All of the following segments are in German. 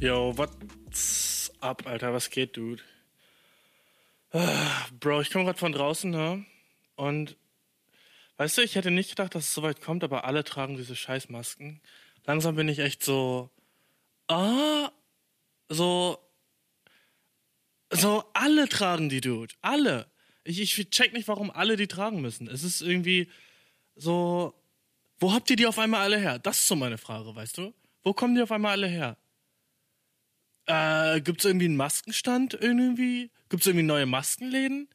Yo, what's up, Alter? Was geht, Dude? Ah, Bro, ich komme gerade von draußen, ne? Und weißt du, ich hätte nicht gedacht, dass es so weit kommt, aber alle tragen diese Scheißmasken. Langsam bin ich echt so. Ah, so. So, alle tragen die, Dude. Alle. Ich, ich check nicht, warum alle die tragen müssen. Es ist irgendwie so. Wo habt ihr die auf einmal alle her? Das ist so meine Frage, weißt du? Wo kommen die auf einmal alle her? Äh, gibt's irgendwie einen Maskenstand irgendwie? Gibt's irgendwie neue Maskenläden?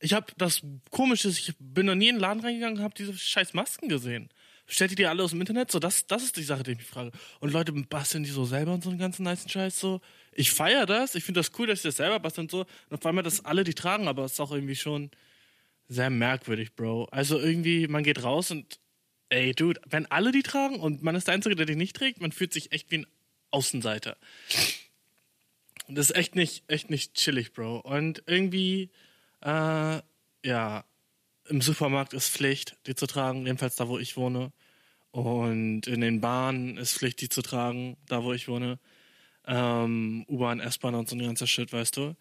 Ich habe das Komische ich bin noch nie in den Laden reingegangen und habe diese scheiß Masken gesehen. Stellt ihr die alle aus dem Internet? So, das, das ist die Sache, die ich mich frage. Und Leute basteln die so selber und so einen ganzen nice Scheiß so. Ich feiere das. Ich finde das cool, dass sie das selber basteln und so. Und auf einmal, dass alle die tragen, aber es ist auch irgendwie schon sehr merkwürdig, Bro. Also irgendwie, man geht raus und, ey, Dude, wenn alle die tragen und man ist der Einzige, der die nicht trägt, man fühlt sich echt wie ein Außenseiter. Das ist echt nicht, echt nicht chillig, Bro. Und irgendwie, äh, ja, im Supermarkt ist Pflicht, die zu tragen, jedenfalls da, wo ich wohne. Und in den Bahnen ist Pflicht, die zu tragen, da, wo ich wohne. Ähm, U-Bahn, S-Bahn und so ein ganzer Shit, weißt du.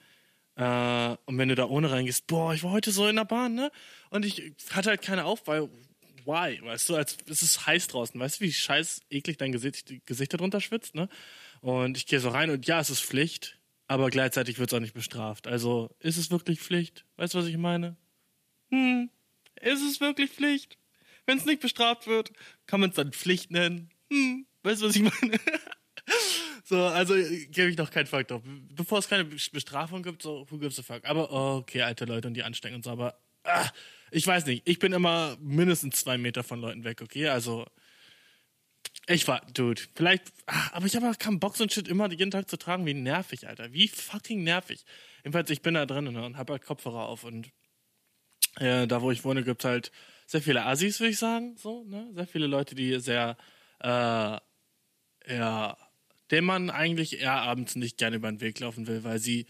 Äh, und wenn du da ohne reingehst, boah, ich war heute so in der Bahn, ne? Und ich hatte halt keine auf, weil, why, weißt du, als es ist heiß draußen, weißt du, wie scheiß eklig dein Gesicht, Gesicht darunter schwitzt, ne? Und ich gehe so rein und ja, es ist Pflicht, aber gleichzeitig wird es auch nicht bestraft. Also, ist es wirklich Pflicht? Weißt du, was ich meine? Hm, ist es wirklich Pflicht? Wenn es nicht bestraft wird, kann man es dann Pflicht nennen. Hm, weißt du, was ich meine? so, also gebe ich noch keinen Fuck drauf. Bevor es keine Bestrafung gibt, so, who gives a fuck? Aber okay, alte Leute und die anstecken und so, aber ah, ich weiß nicht. Ich bin immer mindestens zwei Meter von Leuten weg, okay? Also, ich war, Dude, vielleicht, ach, aber ich habe auch keinen Bock, so ein Shit immer jeden Tag zu tragen. Wie nervig, Alter. Wie fucking nervig. Jedenfalls, ich bin da drin ne, und habe halt Kopfhörer auf und äh, da, wo ich wohne, gibt's halt sehr viele Assis, würde ich sagen. So, ne? Sehr viele Leute, die sehr, äh, ja, dem man eigentlich eher abends nicht gerne über den Weg laufen will, weil sie.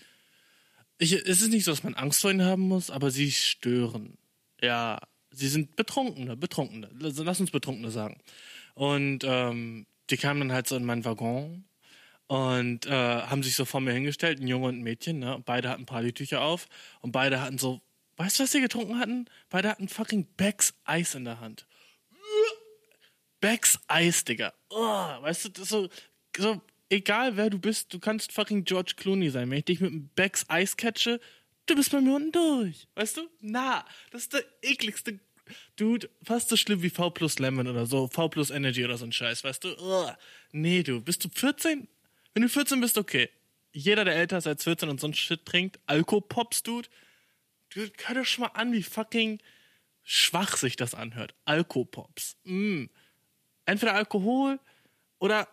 Ich, es ist nicht so, dass man Angst vor ihnen haben muss, aber sie stören. Ja, sie sind Betrunkene, Betrunkene. Lass uns Betrunkene sagen. Und ähm, die kamen dann halt so in meinen Waggon und äh, haben sich so vor mir hingestellt, ein Junge und ein Mädchen, ne? Beide hatten Partytücher auf und beide hatten so, weißt du, was sie getrunken hatten? Beide hatten fucking Becks Eis in der Hand. Becks Eis, Digga. Oh, weißt du, das ist so, so, egal wer du bist, du kannst fucking George Clooney sein. Wenn ich dich mit einem Becks Eis catche, du bist bei mir unten durch. Weißt du? Na, das ist der ekligste Dude, fast so schlimm wie V plus Lemon oder so, V plus Energy oder so ein Scheiß, weißt du? Ugh. Nee, du, bist du 14? Wenn du 14 bist, okay. Jeder, der älter ist als 14 und so ein Shit trinkt, Alkopops, Dude, du hör doch schon mal an, wie fucking schwach sich das anhört. Alkopops. Mm. Entweder Alkohol oder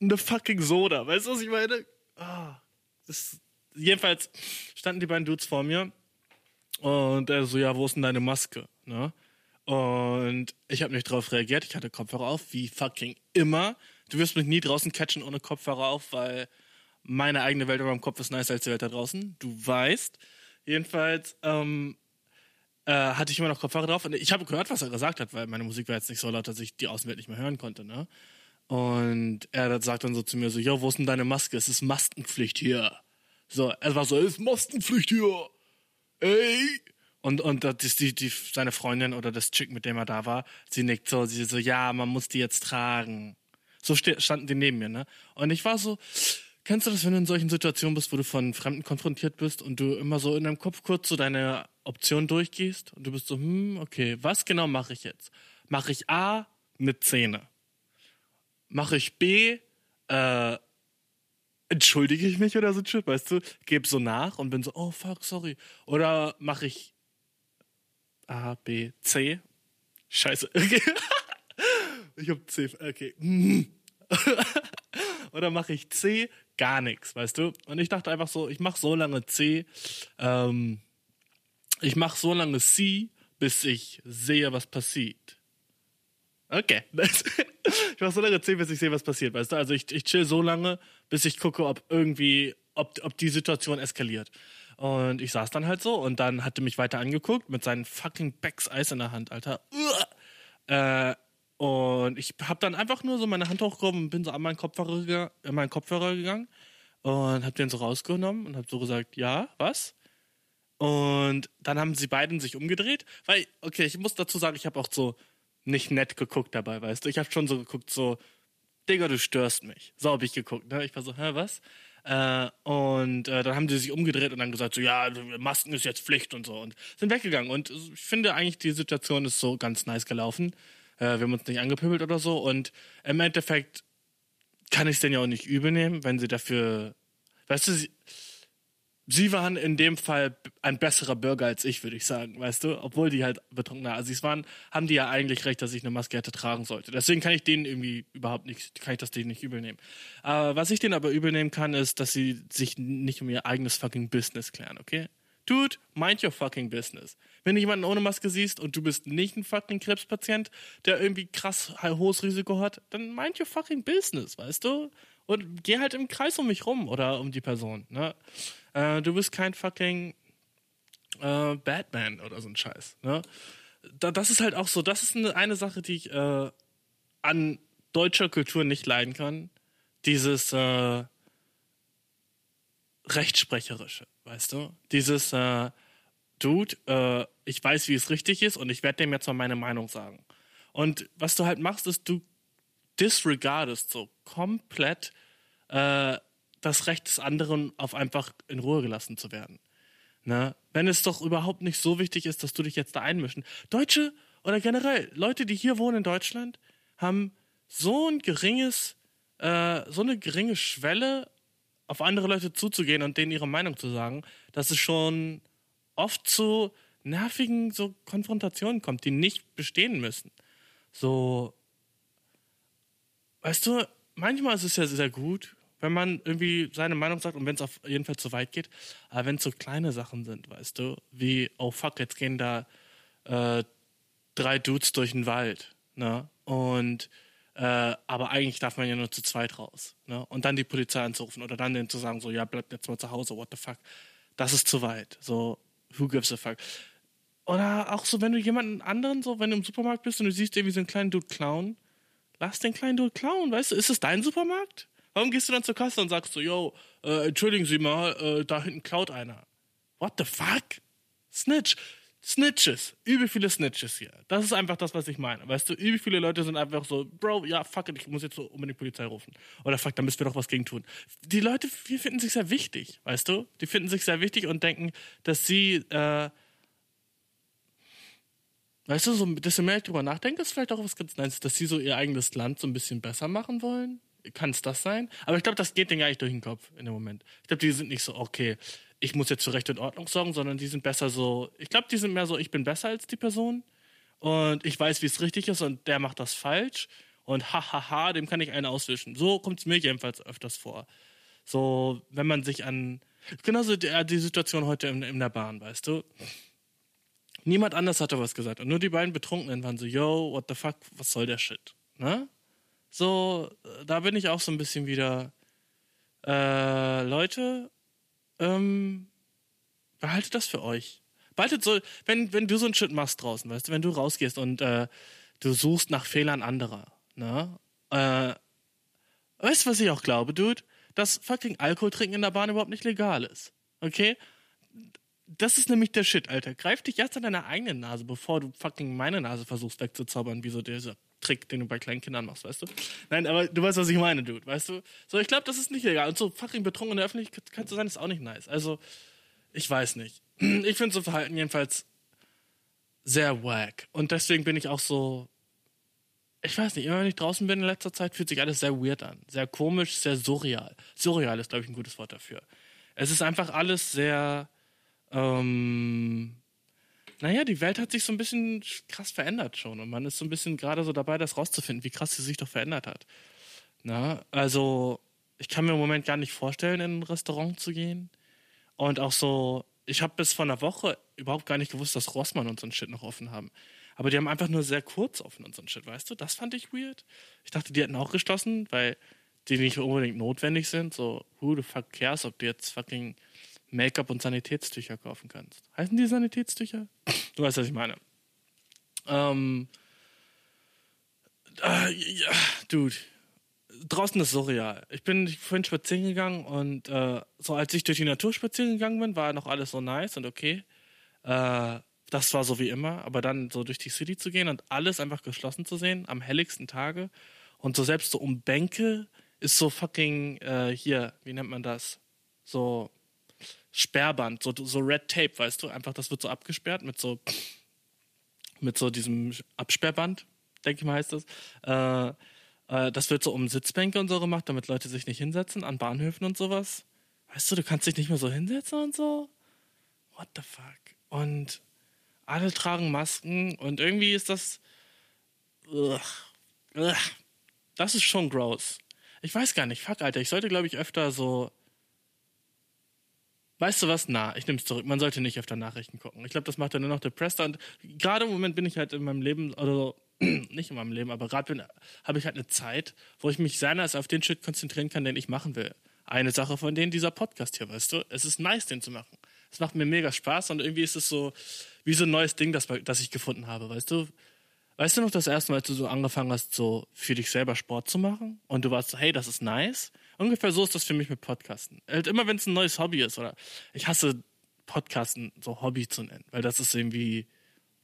eine fucking Soda. Weißt du, was ich meine? Ah, das, jedenfalls standen die beiden Dudes vor mir und er so, ja, wo ist denn deine Maske? Ne? Und ich habe nicht drauf reagiert. Ich hatte Kopfhörer auf, wie fucking immer. Du wirst mich nie draußen catchen ohne Kopfhörer auf, weil meine eigene Welt in meinem Kopf ist nicer als die Welt da draußen. Du weißt. Jedenfalls ähm, äh, hatte ich immer noch Kopfhörer drauf und ich habe gehört, was er gesagt hat, weil meine Musik war jetzt nicht so laut, dass ich die Außenwelt nicht mehr hören konnte. Ne? Und er sagt dann so zu mir so, jo, wo ist denn deine Maske? Es ist Maskenpflicht hier. So, er war so, es ist Maskenpflicht hier. Ey. Und, und das die, die, seine Freundin oder das Chick, mit dem er da war, sie nickt so, sie so, ja, man muss die jetzt tragen. So standen die neben mir, ne? Und ich war so, kennst du das, wenn du in solchen Situationen bist, wo du von Fremden konfrontiert bist und du immer so in deinem Kopf kurz so deine Option durchgehst und du bist so, hm, okay, was genau mache ich jetzt? Mache ich A mit Zähne? Mache ich B, äh, entschuldige ich mich oder so shit, weißt du? Gebe so nach und bin so, oh fuck, sorry. Oder mache ich A, B, C? Scheiße. Okay. ich hab C, okay. oder mache ich C? Gar nichts, weißt du? Und ich dachte einfach so, ich mache so lange C, ähm, ich mache so lange C, bis ich sehe, was passiert. Okay. ich mache so lange C, bis ich sehe, was passiert, weißt du? Also ich, ich chill so lange, bis ich gucke, ob irgendwie ob, ob die Situation eskaliert. Und ich saß dann halt so und dann hatte mich weiter angeguckt mit seinen fucking Becks Eis in der Hand, Alter. Äh, und ich habe dann einfach nur so meine Hand hochgehoben und bin so an meinen Kopfhörer, in meinen Kopfhörer gegangen und habe den so rausgenommen und habe so gesagt, ja, was? Und dann haben sie beiden sich umgedreht, weil, okay, ich muss dazu sagen, ich habe auch so nicht nett geguckt dabei, weißt du. Ich habe schon so geguckt, so, Digga, du störst mich. So habe ich geguckt, ne? Ich war so, hä, was? Äh, und äh, dann haben die sich umgedreht und dann gesagt, so, ja, Masken ist jetzt Pflicht und so und sind weggegangen. Und ich finde eigentlich, die Situation ist so ganz nice gelaufen. Äh, wir haben uns nicht angepöbelt oder so. Und im Endeffekt kann ich es denen ja auch nicht übel nehmen, wenn sie dafür, weißt du, sie, sie waren in dem Fall ein besserer Bürger als ich, würde ich sagen, weißt du? Obwohl die halt betrunkene Assis waren, haben die ja eigentlich recht, dass ich eine Maske hätte tragen sollte. Deswegen kann ich denen irgendwie überhaupt nicht, kann ich das denen nicht übel nehmen. Äh, was ich denen aber übel nehmen kann, ist, dass sie sich nicht um ihr eigenes fucking Business klären, okay? Dude, mind your fucking business. Wenn du jemanden ohne Maske siehst und du bist nicht ein fucking Krebspatient, der irgendwie krass hohes Risiko hat, dann mind your fucking business, weißt du? Und geh halt im Kreis um mich rum oder um die Person, ne? Äh, du bist kein fucking äh, Batman oder so ein Scheiß. Ne? Da, das ist halt auch so, das ist eine, eine Sache, die ich äh, an deutscher Kultur nicht leiden kann. Dieses äh, Rechtsprecherische, weißt du? Dieses äh, Dude, äh, ich weiß, wie es richtig ist und ich werde dem jetzt mal meine Meinung sagen. Und was du halt machst, ist, du disregardest so komplett äh, das Recht des anderen, auf einfach in Ruhe gelassen zu werden. Ne? Wenn es doch überhaupt nicht so wichtig ist, dass du dich jetzt da einmischen. Deutsche oder generell Leute, die hier wohnen in Deutschland, haben so ein geringes, äh, so eine geringe Schwelle, auf andere Leute zuzugehen und denen ihre Meinung zu sagen, dass es schon oft zu nervigen so Konfrontationen kommt, die nicht bestehen müssen. So, weißt du, manchmal ist es ja sehr gut, wenn man irgendwie seine Meinung sagt und wenn es auf jeden Fall zu weit geht. Aber wenn es so kleine Sachen sind, weißt du, wie, oh fuck, jetzt gehen da äh, drei Dudes durch den Wald, ne? Und äh, aber eigentlich darf man ja nur zu zweit raus, ne? Und dann die Polizei anzurufen oder dann denen zu sagen, so, ja, bleibt jetzt mal zu Hause, what the fuck. Das ist zu weit. So, who gives a fuck? Oder auch so, wenn du jemanden anderen, so, wenn du im Supermarkt bist und du siehst irgendwie so einen kleinen Dude klauen, lass den kleinen Dude klauen, weißt du? Ist es dein Supermarkt? Warum gehst du dann zur Kasse und sagst so, yo, äh, entschuldigen Sie mal, äh, da hinten klaut einer. What the fuck? Snitch. Snitches. Übel viele Snitches hier. Das ist einfach das, was ich meine. Weißt du, übel viele Leute sind einfach so, Bro, ja, fuck it, ich muss jetzt so unbedingt Polizei rufen. Oder fuck, da müssen wir doch was gegen tun. Die Leute hier finden sich sehr wichtig, weißt du? Die finden sich sehr wichtig und denken, dass sie, äh, weißt du, so bisschen mehr ich drüber nachdenke, ist vielleicht auch was ganz Nice, dass sie so ihr eigenes Land so ein bisschen besser machen wollen. Kann es das sein? Aber ich glaube, das geht denen gar nicht durch den Kopf in dem Moment. Ich glaube, die sind nicht so, okay, ich muss jetzt für Recht und Ordnung sorgen, sondern die sind besser so, ich glaube, die sind mehr so, ich bin besser als die Person und ich weiß, wie es richtig ist und der macht das falsch und hahaha, dem kann ich einen auswischen. So kommt es mir jedenfalls öfters vor. So, wenn man sich an, genauso die, die Situation heute in, in der Bahn, weißt du, niemand anders hatte was gesagt und nur die beiden Betrunkenen waren so, yo, what the fuck, was soll der Shit, ne? So, da bin ich auch so ein bisschen wieder, äh, Leute, ähm, behaltet das für euch. Behaltet so, wenn, wenn du so einen Shit machst draußen, weißt du, wenn du rausgehst und äh, du suchst nach Fehlern anderer, ne? Äh, weißt du, was ich auch glaube, Dude? Dass fucking Alkohol trinken in der Bahn überhaupt nicht legal ist. Okay? Das ist nämlich der Shit, Alter. Greif dich erst an deine eigene Nase, bevor du fucking meine Nase versuchst wegzuzaubern, wie so dieser Trick, den du bei kleinen Kindern machst, weißt du? Nein, aber du weißt, was ich meine, Dude, weißt du? So, ich glaube, das ist nicht legal. Und so fucking betrunken in der Öffentlichkeit zu sein, ist auch nicht nice. Also, ich weiß nicht. Ich finde so Verhalten jedenfalls sehr wack. Und deswegen bin ich auch so. Ich weiß nicht, immer wenn ich draußen bin in letzter Zeit, fühlt sich alles sehr weird an. Sehr komisch, sehr surreal. Surreal ist, glaube ich, ein gutes Wort dafür. Es ist einfach alles sehr. Ähm, naja, die Welt hat sich so ein bisschen krass verändert schon. Und man ist so ein bisschen gerade so dabei, das rauszufinden, wie krass sie sich doch verändert hat. Na, also, ich kann mir im Moment gar nicht vorstellen, in ein Restaurant zu gehen. Und auch so, ich habe bis vor einer Woche überhaupt gar nicht gewusst, dass Rossmann und so ein Shit noch offen haben. Aber die haben einfach nur sehr kurz offen und so ein Shit, weißt du? Das fand ich weird. Ich dachte, die hätten auch geschlossen, weil die nicht unbedingt notwendig sind. So, who the fuck cares, ob du jetzt fucking Make-up und Sanitätstücher kaufen kannst. Heißen die Sanitätstücher? Du weißt, was ich meine. Ähm, äh, ja, dude, draußen ist surreal. Ich bin vorhin spazieren gegangen und äh, so als ich durch die Natur spazieren gegangen bin, war noch alles so nice und okay. Äh, das war so wie immer, aber dann so durch die City zu gehen und alles einfach geschlossen zu sehen, am helligsten Tage und so selbst so um Bänke ist so fucking äh, hier, wie nennt man das? So Sperrband, so, so Red Tape, weißt du? Einfach, das wird so abgesperrt mit so mit so diesem Absperrband, denke ich mal heißt das. Äh, äh, das wird so um Sitzbänke und so gemacht, damit Leute sich nicht hinsetzen an Bahnhöfen und sowas. Weißt du, du kannst dich nicht mehr so hinsetzen und so. What the fuck? Und alle tragen Masken und irgendwie ist das. Ugh, ugh, das ist schon gross. Ich weiß gar nicht, fuck, Alter, ich sollte, glaube ich, öfter so. Weißt du was? Na, ich nehme es zurück. Man sollte nicht öfter Nachrichten gucken. Ich glaube, das macht dann nur noch depressed. Und gerade im Moment bin ich halt in meinem Leben, oder nicht in meinem Leben, aber gerade habe ich halt eine Zeit, wo ich mich nice auf den Shit konzentrieren kann, den ich machen will. Eine Sache von denen dieser Podcast hier, weißt du? Es ist nice, den zu machen. Es macht mir mega Spaß und irgendwie ist es so wie so ein neues Ding, das, das ich gefunden habe, weißt du? Weißt du noch das erste Mal, als du so angefangen hast, so für dich selber Sport zu machen und du warst so, hey, das ist nice? Ungefähr so ist das für mich mit Podcasten. Halt immer wenn es ein neues Hobby ist oder ich hasse Podcasten so Hobby zu nennen, weil das ist irgendwie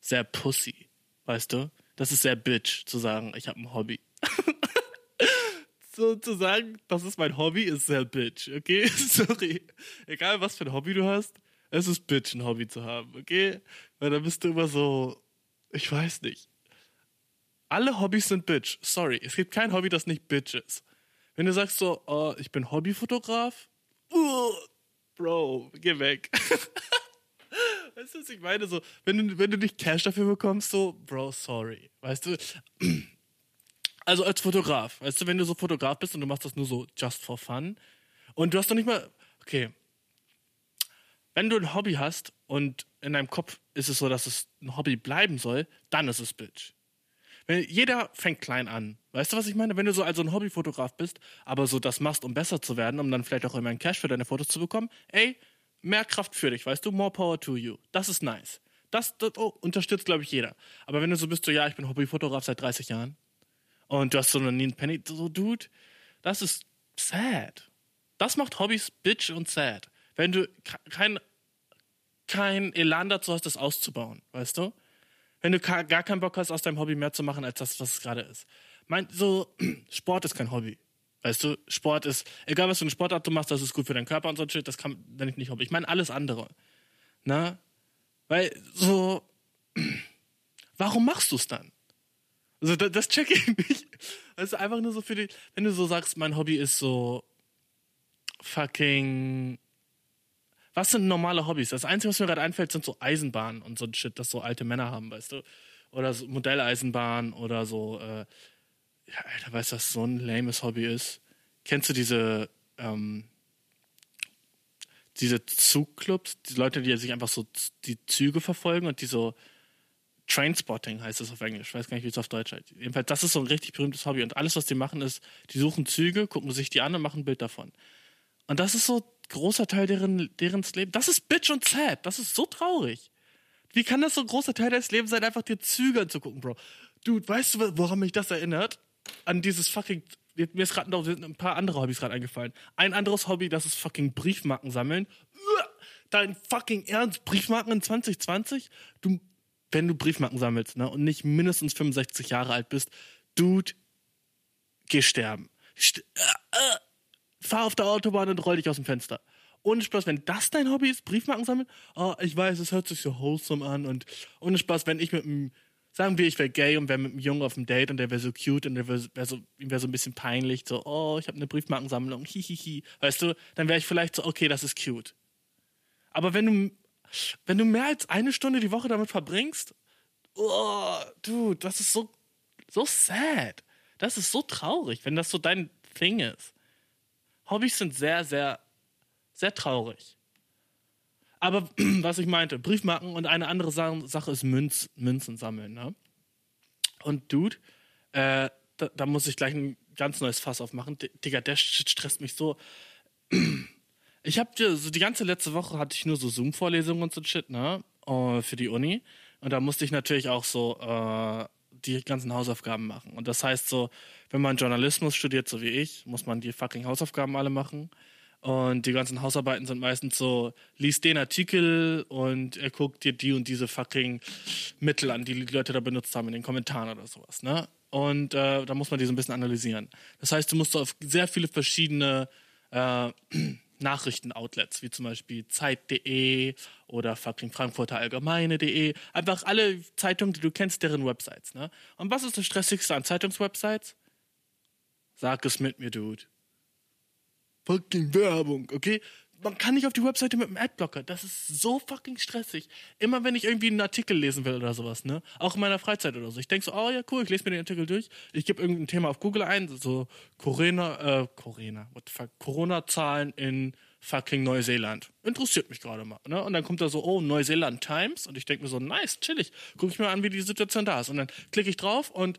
sehr pussy, weißt du? Das ist sehr bitch zu sagen, ich habe ein Hobby. so zu sagen, das ist mein Hobby, ist sehr bitch, okay? Sorry. Egal was für ein Hobby du hast, es ist bitch, ein Hobby zu haben, okay? Weil da bist du immer so, ich weiß nicht. Alle Hobbys sind bitch. Sorry, es gibt kein Hobby, das nicht bitch ist. Wenn du sagst so, oh, ich bin Hobbyfotograf, uh, Bro, geh weg. weißt du, was ich meine? So, wenn du, wenn du nicht Cash dafür bekommst, so, Bro, sorry. Weißt du? Also als Fotograf, weißt du, wenn du so Fotograf bist und du machst das nur so just for fun und du hast doch nicht mal, okay, wenn du ein Hobby hast und in deinem Kopf ist es so, dass es ein Hobby bleiben soll, dann ist es Bitch. Wenn, jeder fängt klein an. Weißt du, was ich meine? Wenn du so also ein Hobbyfotograf bist, aber so das machst, um besser zu werden, um dann vielleicht auch immer einen Cash für deine Fotos zu bekommen, ey, mehr Kraft für dich, weißt du? More power to you. Das ist nice. Das, das oh, unterstützt, glaube ich, jeder. Aber wenn du so bist, so, ja, ich bin Hobbyfotograf seit 30 Jahren und du hast so einen Penny, so, Dude, das ist sad. Das macht Hobbys bitch und sad. Wenn du kein, kein Elan dazu hast, das auszubauen, weißt du? Wenn du gar keinen Bock hast, aus deinem Hobby mehr zu machen, als das, was es gerade ist. Mein, so, Sport ist kein Hobby. Weißt du, Sport ist, egal was für eine Sportart du machst, das ist gut für deinen Körper und so Shit, das kann, wenn ich nicht Hobby. Ich meine alles andere. Na? Weil, so, warum machst du es dann? Also, das, das check ich nicht. Das ist einfach nur so für die, wenn du so sagst, mein Hobby ist so fucking. Was sind normale Hobbys? Das Einzige, was mir gerade einfällt, sind so Eisenbahnen und so ein Shit, das so alte Männer haben, weißt du? Oder so Modelleisenbahn oder so, äh, ja, Alter, weißt du, was so ein lames Hobby ist? Kennst du diese, ähm, diese Zugclubs, die Leute, die sich einfach so die Züge verfolgen und die so Trainspotting heißt es auf Englisch, ich weiß gar nicht, wie es auf Deutsch heißt. Jedenfalls, das ist so ein richtig berühmtes Hobby und alles, was die machen, ist, die suchen Züge, gucken sich die an und machen ein Bild davon. Und das ist so großer Teil deren, deren Leben. Das ist bitch und sad. Das ist so traurig. Wie kann das so ein großer Teil deines Lebens sein, einfach dir Züge anzugucken, Bro? Dude, weißt du, woran mich das erinnert? An dieses fucking mir ist gerade noch ein paar andere Hobbys gerade eingefallen. Ein anderes Hobby, das ist fucking Briefmarken sammeln. Dein fucking Ernst, Briefmarken in 2020? Du, wenn du Briefmarken sammelst, ne, und nicht mindestens 65 Jahre alt bist, Dude, geh sterben. St äh, äh, fahr auf der Autobahn und roll dich aus dem Fenster. Ohne Spaß, wenn das dein Hobby ist, Briefmarken sammeln, oh, ich weiß, es hört sich so wholesome an und ohne Spaß, wenn ich mit einem sagen wir, ich wäre gay und wäre mit einem Jungen auf dem Date und der wäre so cute und der wäre wär so, ihm wäre so ein bisschen peinlich, so, oh, ich habe eine Briefmarkensammlung, hihihi, weißt du, dann wäre ich vielleicht so, okay, das ist cute. Aber wenn du, wenn du mehr als eine Stunde die Woche damit verbringst, oh, dude, das ist so, so sad. Das ist so traurig, wenn das so dein Thing ist. Hobbys sind sehr, sehr, sehr traurig. Aber was ich meinte, Briefmarken und eine andere Sache ist Münz, Münzen sammeln. Ne? Und Dude, äh, da, da, muss ich gleich ein ganz neues Fass aufmachen. D Digga, der stresst mich so. Ich hab dir, so die ganze letzte Woche hatte ich nur so Zoom-Vorlesungen und so Shit, ne? äh, für die Uni. Und da musste ich natürlich auch so äh, die ganzen Hausaufgaben machen. Und das heißt so, wenn man Journalismus studiert, so wie ich, muss man die fucking Hausaufgaben alle machen. Und die ganzen Hausarbeiten sind meistens so, liest den Artikel und er guckt dir die und diese fucking Mittel an, die die Leute da benutzt haben in den Kommentaren oder sowas, ne? Und äh, da muss man die so ein bisschen analysieren. Das heißt, du musst auf sehr viele verschiedene äh, Nachrichtenoutlets, wie zum Beispiel Zeit.de oder fucking Frankfurter Allgemeine.de. Einfach alle Zeitungen, die du kennst, deren Websites. Ne? Und was ist das Stressigste an Zeitungswebsites? Sag es mit mir, Dude. Fucking Werbung, okay? Man kann nicht auf die Webseite mit dem Adblocker. Das ist so fucking stressig. Immer wenn ich irgendwie einen Artikel lesen will oder sowas, ne? Auch in meiner Freizeit oder so. Ich denke so, oh ja, cool, ich lese mir den Artikel durch. Ich gebe irgendein Thema auf Google ein, so Corona, äh, Corona, what the fuck, Corona-Zahlen in fucking Neuseeland. Interessiert mich gerade mal, ne? Und dann kommt da so, oh, Neuseeland Times. Und ich denke mir so, nice, chillig. Guck ich mir an, wie die Situation da ist. Und dann klicke ich drauf und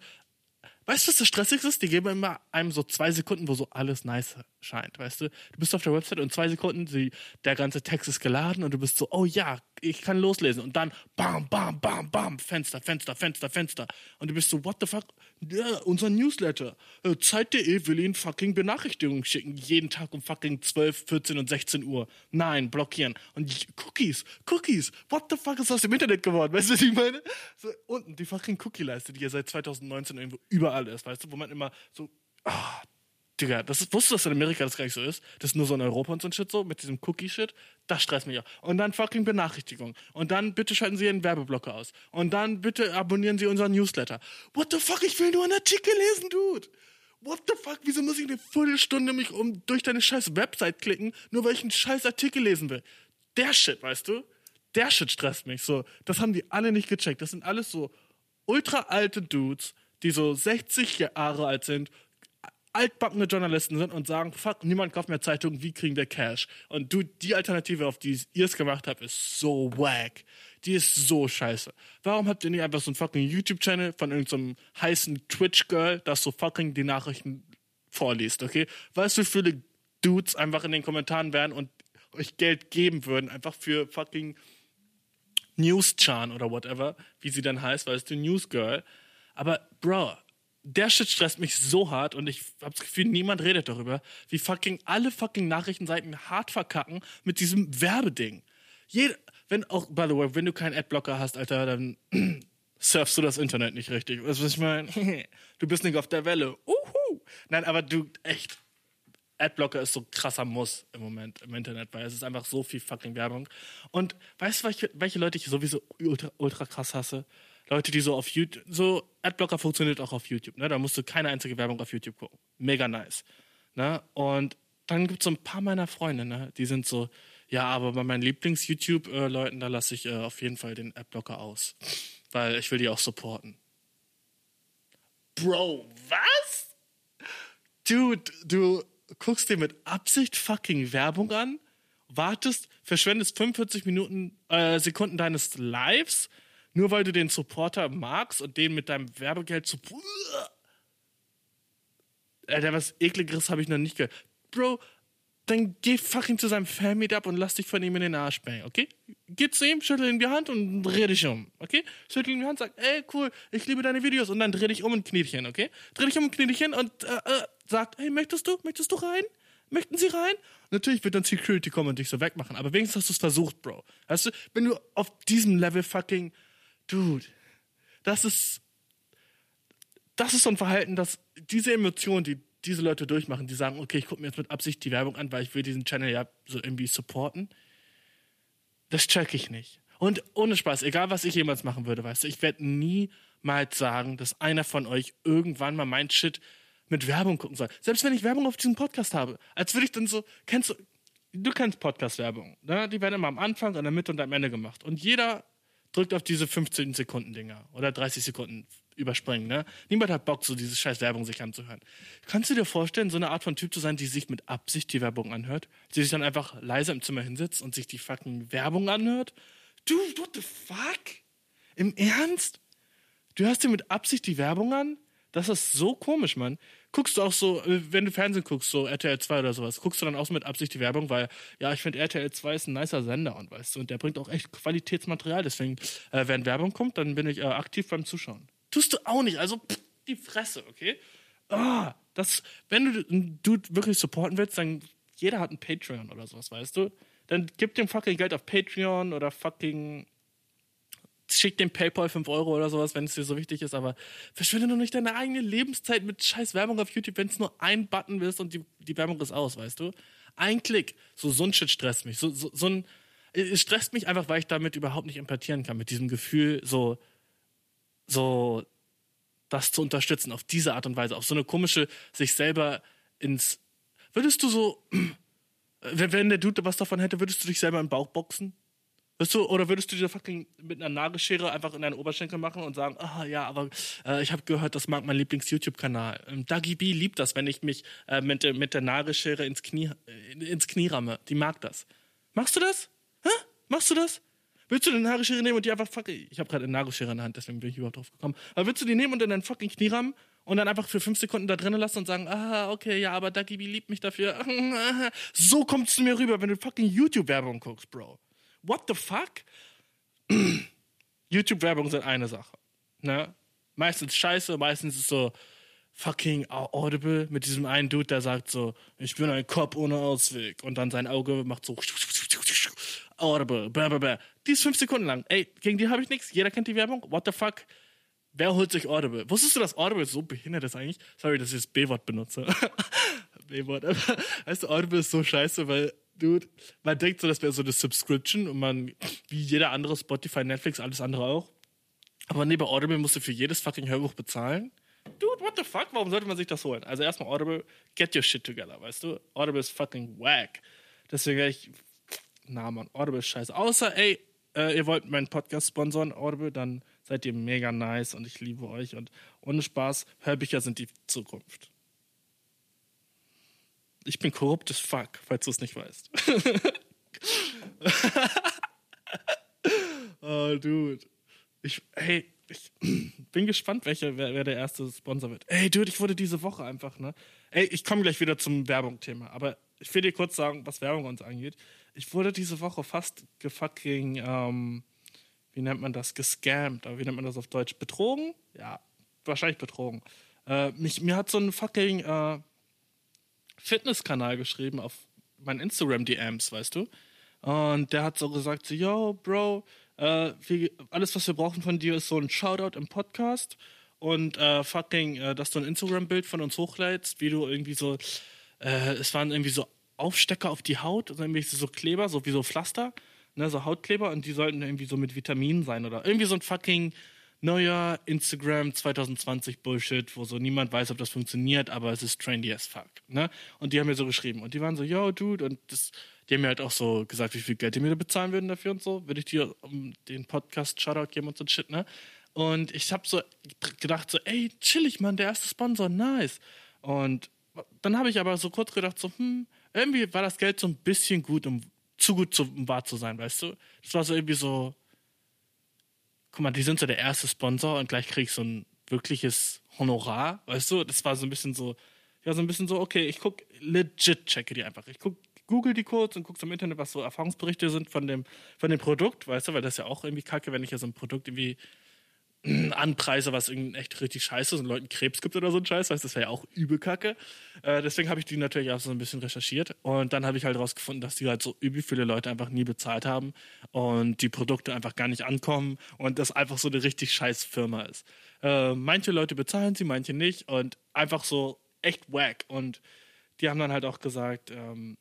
Weißt du, was das Stressigste ist? Die geben immer einem so zwei Sekunden, wo so alles nice scheint, weißt du? Du bist auf der Website und zwei Sekunden, die, der ganze Text ist geladen und du bist so, oh ja, ich kann loslesen. Und dann bam, bam, bam, bam, Fenster, Fenster, Fenster, Fenster. Und du bist so, what the fuck? Ja, unser Newsletter. Äh, Zeit.de will Ihnen fucking Benachrichtigungen schicken. Jeden Tag um fucking 12, 14 und 16 Uhr. Nein, blockieren. Und Cookies, Cookies. What the fuck ist aus dem Internet geworden? Weißt du, was ich meine? So, unten die fucking Cookie-Leiste, die ja seit 2019 irgendwo überall ist, weißt du, wo man immer so, ah, Digga, das ist, wusstest du, dass in Amerika das gar nicht so ist? Das ist nur so in Europa und so ein Shit so, mit diesem Cookie-Shit. Das stresst mich auch. Und dann fucking Benachrichtigung. Und dann bitte schalten Sie Ihren Werbeblocker aus. Und dann bitte abonnieren Sie unseren Newsletter. What the fuck, ich will nur einen Artikel lesen, Dude. What the fuck, wieso muss ich eine Viertelstunde mich um durch deine scheiß Website klicken, nur weil ich einen scheiß Artikel lesen will? Der Shit, weißt du? Der Shit stresst mich so. Das haben die alle nicht gecheckt. Das sind alles so ultra alte Dudes, die so 60 Jahre alt sind, altbackene Journalisten sind und sagen, fuck, niemand kauft mehr Zeitungen, wie kriegen wir Cash? Und du, die Alternative, auf die ihr es gemacht habt, ist so wack. Die ist so scheiße. Warum habt ihr nicht einfach so einen fucking YouTube-Channel von irgendeinem so heißen Twitch-Girl, das so fucking die Nachrichten vorliest, okay? Weißt du, wie viele Dudes einfach in den Kommentaren wären und euch Geld geben würden, einfach für fucking News-Chan oder whatever, wie sie dann heißt, weißt du, News Girl. Aber, bro, der Shit stresst mich so hart und ich habe das Gefühl, niemand redet darüber, wie fucking alle fucking Nachrichtenseiten hart verkacken mit diesem Werbeding. Jeder, wenn auch, by the way, wenn du keinen Adblocker hast, Alter, dann surfst du das Internet nicht richtig. Weißt du, was ich meine? Du bist nicht auf der Welle. Uhu. Nein, aber du, echt, Adblocker ist so krasser Muss im Moment im Internet, weil es ist einfach so viel fucking Werbung. Und weißt du, welche, welche Leute ich sowieso ultra, ultra krass hasse? Leute, die so auf YouTube, so Adblocker funktioniert auch auf YouTube, ne? Da musst du keine einzige Werbung auf YouTube gucken. Mega nice. Ne? Und dann gibt es so ein paar meiner Freunde, ne? Die sind so, ja, aber bei meinen Lieblings-YouTube-Leuten, da lasse ich äh, auf jeden Fall den Adblocker aus. Weil ich will die auch supporten. Bro, was? Dude, du guckst dir mit Absicht fucking Werbung an, wartest, verschwendest 45 Minuten, äh, Sekunden deines Lives, nur weil du den Supporter magst und den mit deinem Werbegeld zu. Alter, was ekligeres habe ich noch nicht gehört. Bro, dann geh fucking zu seinem Fan-Meetup und lass dich von ihm in den Arsch bängen, okay? Geh zu ihm, schüttel ihm die Hand und dreh dich um, okay? Schüttel ihm die Hand, sag, ey, cool, ich liebe deine Videos und dann dreh dich um ein Knietchen, okay? Dreh dich um ein Knietchen und äh, äh, sag, hey, möchtest du, möchtest du rein? Möchten sie rein? Natürlich wird dann Security kommen und dich so wegmachen, aber wenigstens hast du es versucht, Bro. Weißt du, wenn du auf diesem Level fucking Dude, das ist, das ist so ein Verhalten, dass diese Emotionen, die diese Leute durchmachen, die sagen, okay, ich gucke mir jetzt mit Absicht die Werbung an, weil ich will diesen Channel ja so irgendwie supporten. Das check ich nicht. Und ohne Spaß, egal was ich jemals machen würde, weißt du, ich werde niemals sagen, dass einer von euch irgendwann mal mein Shit mit Werbung gucken soll. Selbst wenn ich Werbung auf diesem Podcast habe. Als würde ich dann so, kennst du, du kennst Podcast-Werbung, ne? Die werden immer am Anfang, in der Mitte und am Ende gemacht. Und jeder drückt auf diese 15 Sekunden Dinger oder 30 Sekunden überspringen. Ne? Niemand hat Bock, so diese scheiß Werbung sich anzuhören. Kannst du dir vorstellen, so eine Art von Typ zu sein, die sich mit Absicht die Werbung anhört? Die sich dann einfach leise im Zimmer hinsetzt und sich die fucking Werbung anhört? Dude, what the fuck? Im Ernst? Du hörst dir mit Absicht die Werbung an? Das ist so komisch, Mann. Guckst du auch so, äh, wenn du Fernsehen guckst, so RTL 2 oder sowas, guckst du dann auch so mit Absicht die Werbung, weil, ja, ich finde RTL 2 ist ein nicer Sender und weißt du, und der bringt auch echt Qualitätsmaterial. Deswegen, äh, wenn Werbung kommt, dann bin ich äh, aktiv beim Zuschauen. Tust du auch nicht, also pff, die Fresse, okay? Ah, das, wenn du einen Dude wirklich supporten willst, dann jeder hat ein Patreon oder sowas, weißt du? Dann gib dem fucking Geld auf Patreon oder fucking schick dem PayPal 5 Euro oder sowas, wenn es dir so wichtig ist, aber verschwinde doch nicht deine eigene Lebenszeit mit scheiß Werbung auf YouTube, wenn es nur ein Button ist und die, die Werbung ist aus, weißt du? Ein Klick. So, so ein Shit stresst mich. So, so, so ein, es stresst mich einfach, weil ich damit überhaupt nicht empathieren kann, mit diesem Gefühl, so, so, das zu unterstützen, auf diese Art und Weise, auf so eine komische, sich selber ins, würdest du so, wenn der Dude was davon hätte, würdest du dich selber im Bauch boxen? Weißt du, oder würdest du dir fucking mit einer Nagelschere einfach in deinen Oberschenkel machen und sagen, ah ja, aber äh, ich habe gehört, das mag mein Lieblings-YouTube-Kanal. Ähm, Dagi B liebt das, wenn ich mich äh, mit, der- mit der Nagelschere ins Knie, äh, ins Knie ramme. Die mag das. Machst du das? Hä? Machst du das? Willst du eine Nagelschere nehmen und die einfach fucking. Ich habe gerade eine Nagelschere in der Hand, deswegen bin ich überhaupt drauf gekommen. Aber willst du die nehmen und in dein fucking Knie rammen und dann einfach für fünf Sekunden da drinnen lassen und sagen, ah, okay, ja, aber Dagi B liebt mich dafür. So kommst du mir rüber, wenn du fucking YouTube-Werbung guckst, Bro. What the fuck? YouTube-Werbung sind eine Sache. Ne? Meistens scheiße, meistens ist so fucking audible mit diesem einen Dude, der sagt so, ich bin ein Cop ohne Ausweg. Und dann sein Auge macht so audible, blah. Die ist fünf Sekunden lang. Ey, gegen die habe ich nichts. Jeder kennt die Werbung. What the fuck? Wer holt sich Audible? Wusstest du, dass Audible so behindert ist eigentlich? Sorry, dass ich das B-Wort benutze. B-Wort. Weißt du, Audible ist so scheiße, weil, dude, man denkt so, das wäre so eine Subscription und man, wie jeder andere, Spotify, Netflix, alles andere auch. Aber nee, bei Audible musst du für jedes fucking Hörbuch bezahlen. Dude, what the fuck? Warum sollte man sich das holen? Also erstmal Audible, get your shit together, weißt du? Audible ist fucking whack. Deswegen wäre ich, na man, Audible ist scheiße. Außer, ey, äh, ihr wollt meinen Podcast sponsoren, Audible, dann seid ihr mega nice und ich liebe euch und ohne Spaß, Hörbücher sind die Zukunft. Ich bin korrupt as fuck, falls du es nicht weißt. oh, dude. Ich, hey, ich bin gespannt, welcher, wer, wer der erste Sponsor wird. Ey, dude, ich wurde diese Woche einfach, ne? Ey, ich komme gleich wieder zum Werbung-Thema, aber ich will dir kurz sagen, was Werbung uns angeht. Ich wurde diese Woche fast gefucking, ähm, wie nennt man das, gescammt, aber wie nennt man das auf Deutsch? Betrogen? Ja, wahrscheinlich betrogen. Äh, mich, mir hat so ein fucking äh, Fitnesskanal geschrieben auf meinen Instagram-DMs, weißt du? Und der hat so gesagt, so, yo, Bro, äh, wie, alles, was wir brauchen von dir, ist so ein Shoutout im Podcast und äh, fucking, äh, dass du ein Instagram-Bild von uns hochlädst, wie du irgendwie so, äh, es waren irgendwie so Aufstecker auf die Haut, also irgendwie so Kleber, so wie so Pflaster, ne, so Hautkleber und die sollten irgendwie so mit Vitaminen sein oder irgendwie so ein fucking neuer Instagram 2020 Bullshit, wo so niemand weiß, ob das funktioniert, aber es ist trendy as fuck, ne? Und die haben mir so geschrieben und die waren so, yo, Dude, und das, die haben mir halt auch so gesagt, wie viel Geld die mir bezahlen würden dafür und so, würde ich dir um den Podcast Shoutout geben und so Shit, ne? Und ich habe so gedacht so, ey, chillig, Mann, der erste Sponsor, nice. Und dann habe ich aber so kurz gedacht so, hm, irgendwie war das Geld so ein bisschen gut, um zu gut zu, um wahr zu sein, weißt du? Das war so irgendwie so, guck mal, die sind so der erste Sponsor und gleich krieg ich so ein wirkliches Honorar, weißt du? Das war so ein bisschen so, ja, so ein bisschen so, okay, ich guck legit, checke die einfach. Ich guck, google die kurz und guck im Internet, was so Erfahrungsberichte sind von dem, von dem Produkt, weißt du, weil das ist ja auch irgendwie kacke, wenn ich ja so ein Produkt irgendwie anpreise, was irgendwie echt richtig scheiße ist und Leuten Krebs gibt oder so ein Scheiß, weißt das wäre ja auch übel kacke. Äh, deswegen habe ich die natürlich auch so ein bisschen recherchiert und dann habe ich halt rausgefunden, dass die halt so übel viele Leute einfach nie bezahlt haben und die Produkte einfach gar nicht ankommen und das einfach so eine richtig scheiß Firma ist. Äh, manche Leute bezahlen sie, manche nicht und einfach so echt wack und die haben dann halt auch gesagt, ähm,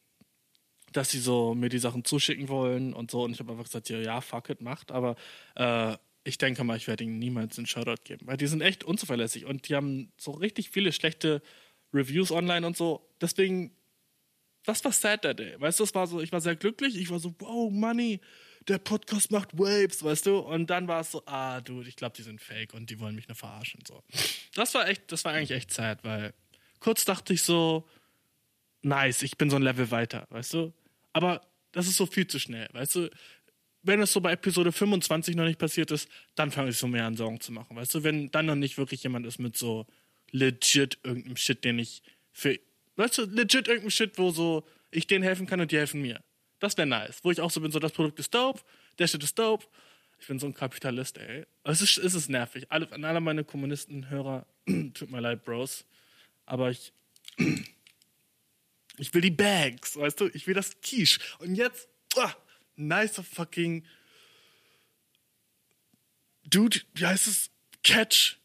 dass sie so mir die Sachen zuschicken wollen und so. Und ich habe einfach gesagt, ja, ja, fuck it, macht. Aber äh, ich denke mal, ich werde ihnen niemals einen Shoutout geben. Weil die sind echt unzuverlässig und die haben so richtig viele schlechte Reviews online und so. Deswegen, das war sad that day. Weißt du, das war so, ich war sehr glücklich. Ich war so, wow, Money, der Podcast macht Waves, weißt du? Und dann war es so, ah, dude, ich glaube, die sind fake und die wollen mich nur verarschen. So. Das war echt, das war eigentlich echt sad, weil kurz dachte ich so, nice, ich bin so ein Level weiter, weißt du? Aber das ist so viel zu schnell, weißt du? Wenn es so bei Episode 25 noch nicht passiert ist, dann fange ich so mehr an Sorgen zu machen, weißt du? Wenn dann noch nicht wirklich jemand ist mit so legit irgendeinem Shit, den ich für, weißt du, legit irgendeinem Shit, wo so ich denen helfen kann und die helfen mir. Das wäre nice. Wo ich auch so bin, so das Produkt ist dope, der Shit ist dope. Ich bin so ein Kapitalist, ey. Es ist, es ist nervig. Alle, an alle meine Kommunisten-Hörer, tut mir leid, Bros. Aber ich, ich will die Bags, weißt du? Ich will das Quiche. Und jetzt, ah, nice fucking Dude, wie heißt es? Catch.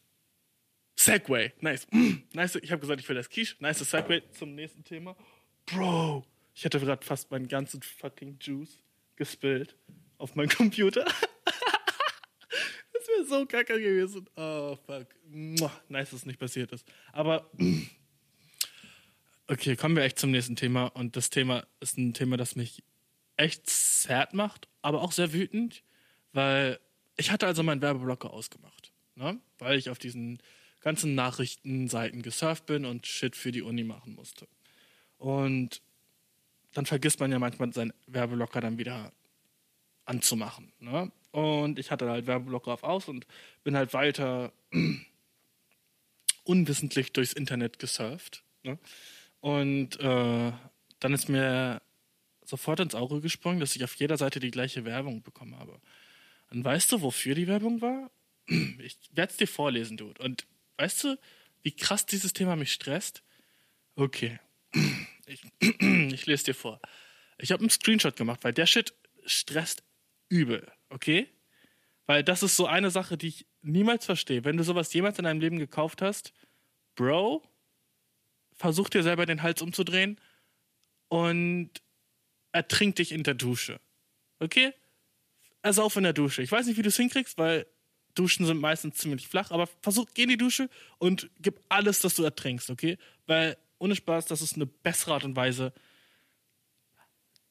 Segway. Nice. nice. Ich habe gesagt, ich will das Quiche. Nice Segway zum nächsten Thema. Bro, ich hätte gerade fast meinen ganzen fucking Juice gespillt auf meinen Computer. das wäre so kacke gewesen. Oh, fuck. Nice, dass es nicht passiert ist. Aber Okay, kommen wir echt zum nächsten Thema. Und das Thema ist ein Thema, das mich echt sad macht, aber auch sehr wütend, weil ich hatte also meinen Werbeblocker ausgemacht, ne? weil ich auf diesen ganzen Nachrichtenseiten gesurft bin und Shit für die Uni machen musste. Und dann vergisst man ja manchmal seinen Werbeblocker dann wieder anzumachen. Ne? Und ich hatte halt Werbeblocker auf aus und bin halt weiter unwissentlich durchs Internet gesurft. Ne? Und äh, dann ist mir sofort ins Auge gesprungen, dass ich auf jeder Seite die gleiche Werbung bekommen habe. Und weißt du, wofür die Werbung war? Ich werde es dir vorlesen, Dude. Und weißt du, wie krass dieses Thema mich stresst? Okay. Ich, ich lese dir vor. Ich habe einen Screenshot gemacht, weil der Shit stresst übel, okay? Weil das ist so eine Sache, die ich niemals verstehe. Wenn du sowas jemals in deinem Leben gekauft hast, Bro, versuch dir selber den Hals umzudrehen und ertrink dich in der Dusche. Okay? Also in der Dusche. Ich weiß nicht, wie du es hinkriegst, weil Duschen sind meistens ziemlich flach, aber versuch, geh in die Dusche und gib alles, dass du ertrinkst, okay? Weil, ohne Spaß, das ist eine bessere Art und Weise.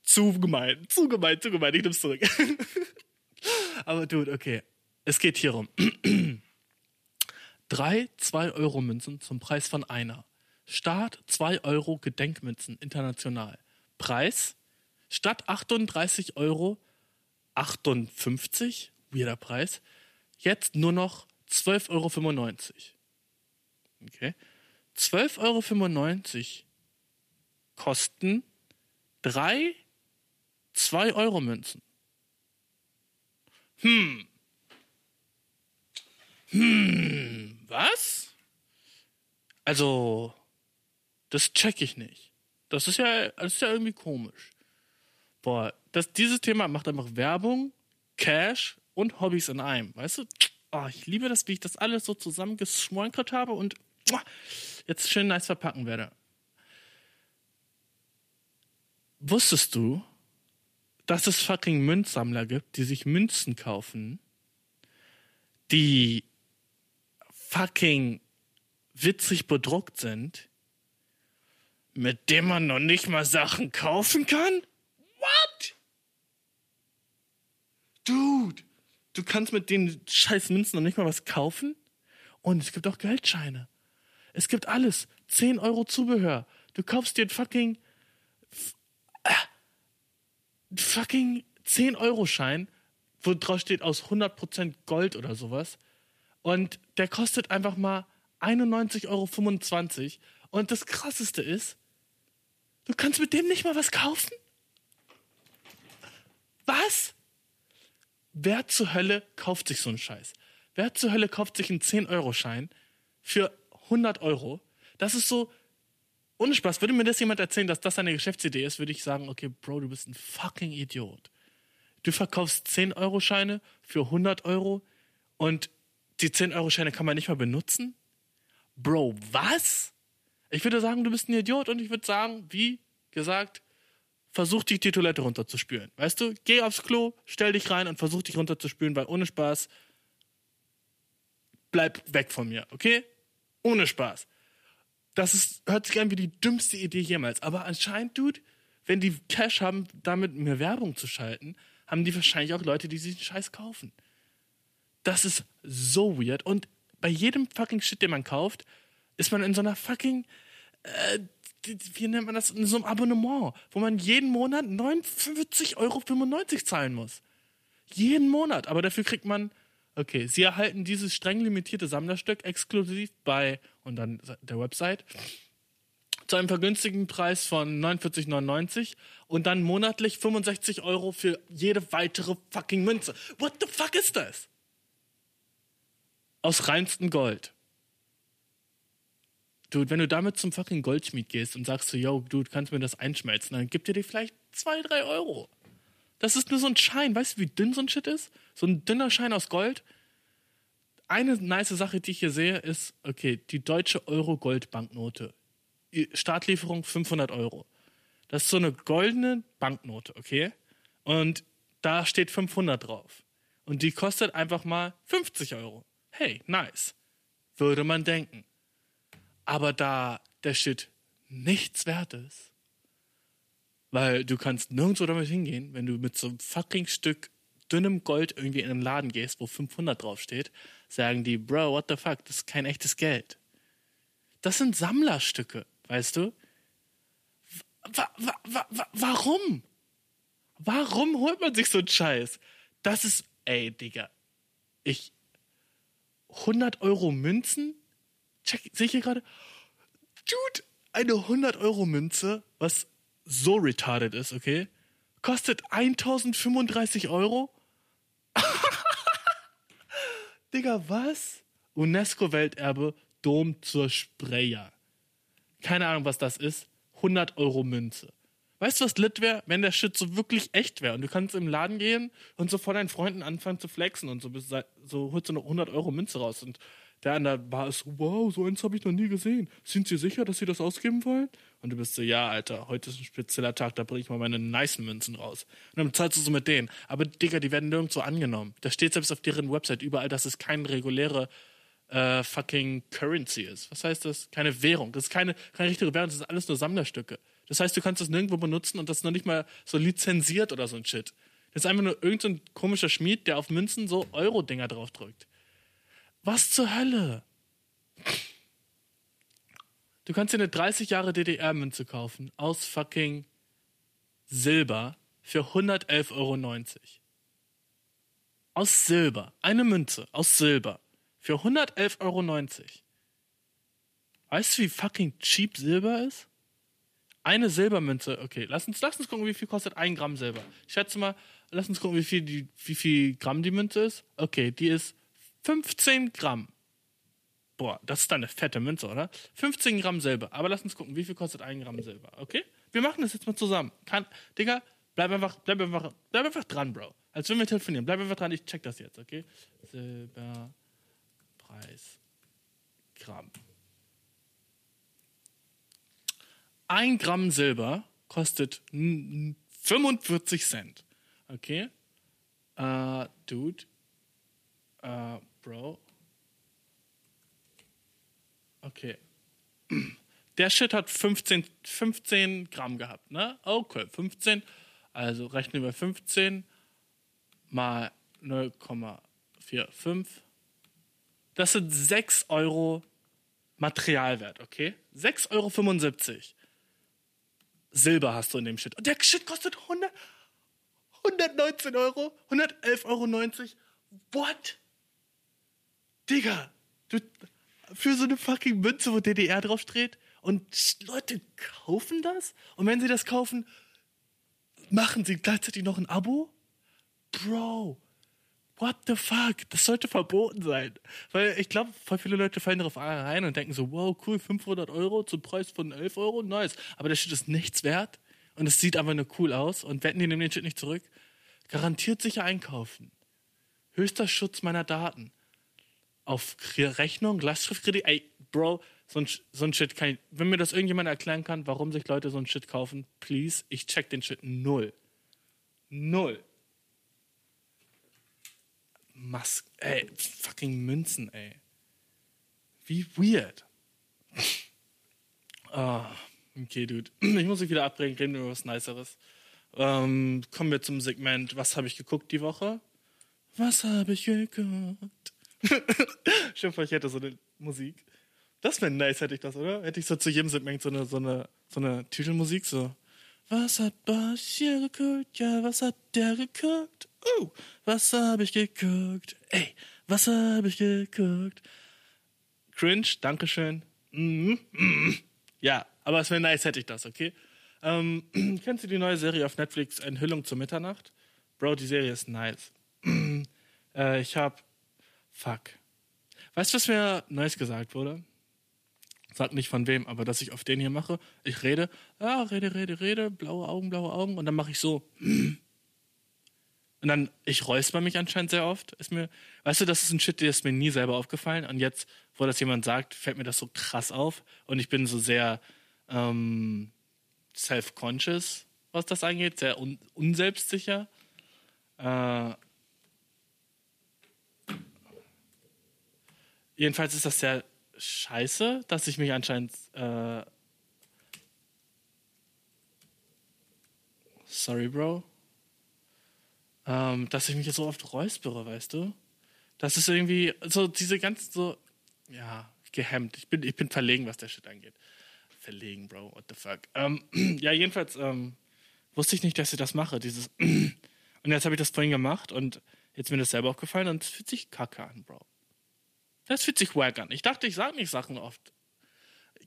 Zu gemein, zu gemein, zu gemein, ich nehm's zurück. aber, Dude, okay. Es geht hier um. Drei 2-Euro-Münzen zum Preis von einer. Start 2 Euro Gedenkmünzen international. Preis statt 38 Euro 58, weirder Preis, jetzt nur noch 12,95 Euro. Okay. 12,95 Euro kosten drei 2 Euro Münzen. Hm. Hm, was? Also, das check ich nicht. Das ist ja, das ist ja irgendwie komisch. Boah, das, dieses Thema macht einfach Werbung, Cash und Hobbys in einem. Weißt du? Oh, ich liebe das, wie ich das alles so zusammengeschmoinkert habe und jetzt schön nice verpacken werde. Wusstest du, dass es fucking Münzsammler gibt, die sich Münzen kaufen, die fucking witzig bedruckt sind, mit dem man noch nicht mal Sachen kaufen kann? What? Dude, du kannst mit den scheiß Münzen noch nicht mal was kaufen? Und es gibt auch Geldscheine. Es gibt alles. 10 Euro Zubehör. Du kaufst dir einen fucking. Äh, fucking 10 Euro Schein, wo drauf steht aus 100% Gold oder sowas. Und der kostet einfach mal 91,25 Euro. Und das krasseste ist, du kannst mit dem nicht mal was kaufen? Was? Wer zur Hölle kauft sich so einen Scheiß? Wer zur Hölle kauft sich einen 10-Euro-Schein für 100 Euro? Das ist so, ohne Spaß, würde mir das jemand erzählen, dass das eine Geschäftsidee ist, würde ich sagen, okay, Bro, du bist ein fucking Idiot. Du verkaufst 10-Euro-Scheine für 100 Euro und die 10-Euro-Scheine kann man nicht mal benutzen? Bro, was? Ich würde sagen, du bist ein Idiot und ich würde sagen, wie gesagt, versuch dich die Toilette runterzuspülen. Weißt du, geh aufs Klo, stell dich rein und versuch dich runterzuspülen, weil ohne Spaß bleib weg von mir, okay? Ohne Spaß. Das ist, hört sich an wie die dümmste Idee jemals. Aber anscheinend, Dude, wenn die Cash haben, damit mehr Werbung zu schalten, haben die wahrscheinlich auch Leute, die den Scheiß kaufen. Das ist so weird. Und bei jedem fucking Shit, den man kauft, ist man in so einer fucking äh, wie nennt man das, in so einem Abonnement, wo man jeden Monat 49,95 Euro zahlen muss. Jeden Monat. Aber dafür kriegt man Okay, Sie erhalten dieses streng limitierte Sammlerstück exklusiv bei und dann der Website zu einem vergünstigten Preis von 49,99 und dann monatlich 65 Euro für jede weitere fucking Münze. What the fuck ist das? Aus reinstem Gold. Dude, wenn du damit zum fucking Goldschmied gehst und sagst so, yo, Dude, kannst du mir das einschmelzen, dann gibt dir die vielleicht 2, 3 Euro. Das ist nur so ein Schein. Weißt du, wie dünn so ein Shit ist? So ein dünner Schein aus Gold. Eine nice Sache, die ich hier sehe, ist, okay, die deutsche Euro-Gold-Banknote. Startlieferung 500 Euro. Das ist so eine goldene Banknote, okay? Und da steht 500 drauf. Und die kostet einfach mal 50 Euro. Hey, nice. Würde man denken. Aber da der Shit nichts wert ist, weil du kannst nirgendwo damit hingehen, wenn du mit so einem fucking Stück dünnem Gold irgendwie in einen Laden gehst, wo 500 draufsteht, sagen die, Bro, what the fuck, das ist kein echtes Geld. Das sind Sammlerstücke, weißt du? Wa wa wa warum? Warum holt man sich so einen Scheiß? Das ist, ey, Digga. Ich, 100 Euro Münzen? Check, sehe ich hier gerade? Dude, eine 100 Euro Münze, was so retarded ist, okay? Kostet 1035 Euro? Digga, was? UNESCO-Welterbe, Dom zur Spreyer. Keine Ahnung, was das ist. 100 Euro Münze. Weißt du, was lit wäre, wenn der Shit so wirklich echt wäre und du kannst im Laden gehen und so vor deinen Freunden anfangen zu flexen und so, so holst du eine 100 Euro Münze raus und der an der Bar ist, wow, so eins habe ich noch nie gesehen. Sind Sie sicher, dass Sie das ausgeben wollen? Und du bist so, ja, Alter, heute ist ein spezieller Tag, da bringe ich mal meine nice Münzen raus. Und dann zahlst du so mit denen. Aber Digga, die werden nirgendwo angenommen. Da steht selbst auf deren Website überall, dass es keine reguläre äh, fucking Currency ist. Was heißt das? Keine Währung. Das ist keine, keine richtige Währung, das ist alles nur Sammlerstücke. Das heißt, du kannst das nirgendwo benutzen und das ist noch nicht mal so lizenziert oder so ein Shit. Das ist einfach nur irgendein so komischer Schmied, der auf Münzen so Euro-Dinger draufdrückt. Was zur Hölle? Du kannst dir eine 30 Jahre DDR-Münze kaufen aus fucking Silber für 111,90 Euro. Aus Silber. Eine Münze aus Silber für 111,90 Euro. Weißt du, wie fucking cheap Silber ist? Eine Silbermünze, okay, lass uns, lass uns gucken, wie viel kostet ein Gramm Silber. Ich schätze mal, lass uns gucken, wie viel, die, wie viel Gramm die Münze ist. Okay, die ist 15 Gramm. Boah, das ist dann eine fette Münze, oder? 15 Gramm Silber. Aber lass uns gucken, wie viel kostet ein Gramm Silber, okay? Wir machen das jetzt mal zusammen. Kann, Digga, bleib einfach, bleib einfach, bleib einfach dran, Bro. Als wenn wir telefonieren. Bleib einfach dran, ich check das jetzt, okay? Silberpreis Gramm. Ein Gramm Silber kostet 45 Cent. Okay? Uh, dude. Uh, Bro. Okay. Der Shit hat 15, 15 Gramm gehabt, ne? Okay, 15. Also rechnen wir 15 mal 0,45. Das sind 6 Euro Materialwert, okay? 6,75 Euro. Silber hast du in dem Shit. Und der Shit kostet 100, 119 Euro, 111,90 Euro. What? Digga, du, für so eine fucking Münze, wo DDR draufsteht und Leute kaufen das? Und wenn sie das kaufen, machen sie gleichzeitig noch ein Abo? Bro, what the fuck? Das sollte verboten sein. Weil ich glaube, voll viele Leute fallen darauf rein und denken so, wow, cool, 500 Euro zum Preis von 11 Euro, nice. Aber der Shit ist nichts wert und es sieht einfach nur cool aus und wetten die nehmen den Shit nicht zurück. Garantiert sicher einkaufen. Höchster Schutz meiner Daten auf Rechnung, Lastschriftkredit, ey, Bro, so ein, so ein Shit kann ich, wenn mir das irgendjemand erklären kann, warum sich Leute so ein Shit kaufen, please, ich check den Shit null. Null. Mask, ey, fucking Münzen, ey. Wie weird. Ah, okay, Dude. Ich muss mich wieder abbringen, reden wir über was Niceres. Ähm, kommen wir zum Segment, was habe ich geguckt die Woche? Was habe ich geguckt? Stimmt, ich hätte so eine Musik. Das wäre nice, hätte ich das, oder? Hätte ich so zu jedem Segment so eine, so eine, so eine Titelmusik, so. Was hat Bosch hier geguckt? Ja, was hat der geguckt? Uh, was habe ich geguckt? Ey, Was habe ich geguckt? Cringe, Dankeschön. Mhm. mhm. Ja, aber es wäre nice, hätte ich das, okay? Ähm, kennst du die neue Serie auf Netflix, Enthüllung zur Mitternacht? Bro, die Serie ist nice. äh, ich hab. Fuck. Weißt du, was mir Neues gesagt wurde? Sag nicht von wem, aber dass ich auf den hier mache. Ich rede, ja, rede, rede, rede, blaue Augen, blaue Augen und dann mache ich so. Und dann, ich räusper mich anscheinend sehr oft. Ist mir, weißt du, das ist ein Shit, der ist mir nie selber aufgefallen. Und jetzt, wo das jemand sagt, fällt mir das so krass auf. Und ich bin so sehr ähm, self-conscious, was das angeht, sehr un unselbstsicher. Äh, jedenfalls ist das sehr scheiße, dass ich mich anscheinend. Äh, sorry, Bro. Ähm, dass ich mich so oft räuspere, weißt du? Das ist irgendwie so diese ganzen so. Ja, gehemmt. Ich bin, ich bin verlegen, was der Shit angeht. Verlegen, Bro. What the fuck? Ähm, ja, jedenfalls ähm, wusste ich nicht, dass ich das mache. Dieses. und jetzt habe ich das vorhin gemacht und jetzt ist mir das selber aufgefallen und es fühlt sich kacke an, Bro. Das fühlt sich wack an. Ich dachte, ich sage nicht Sachen oft.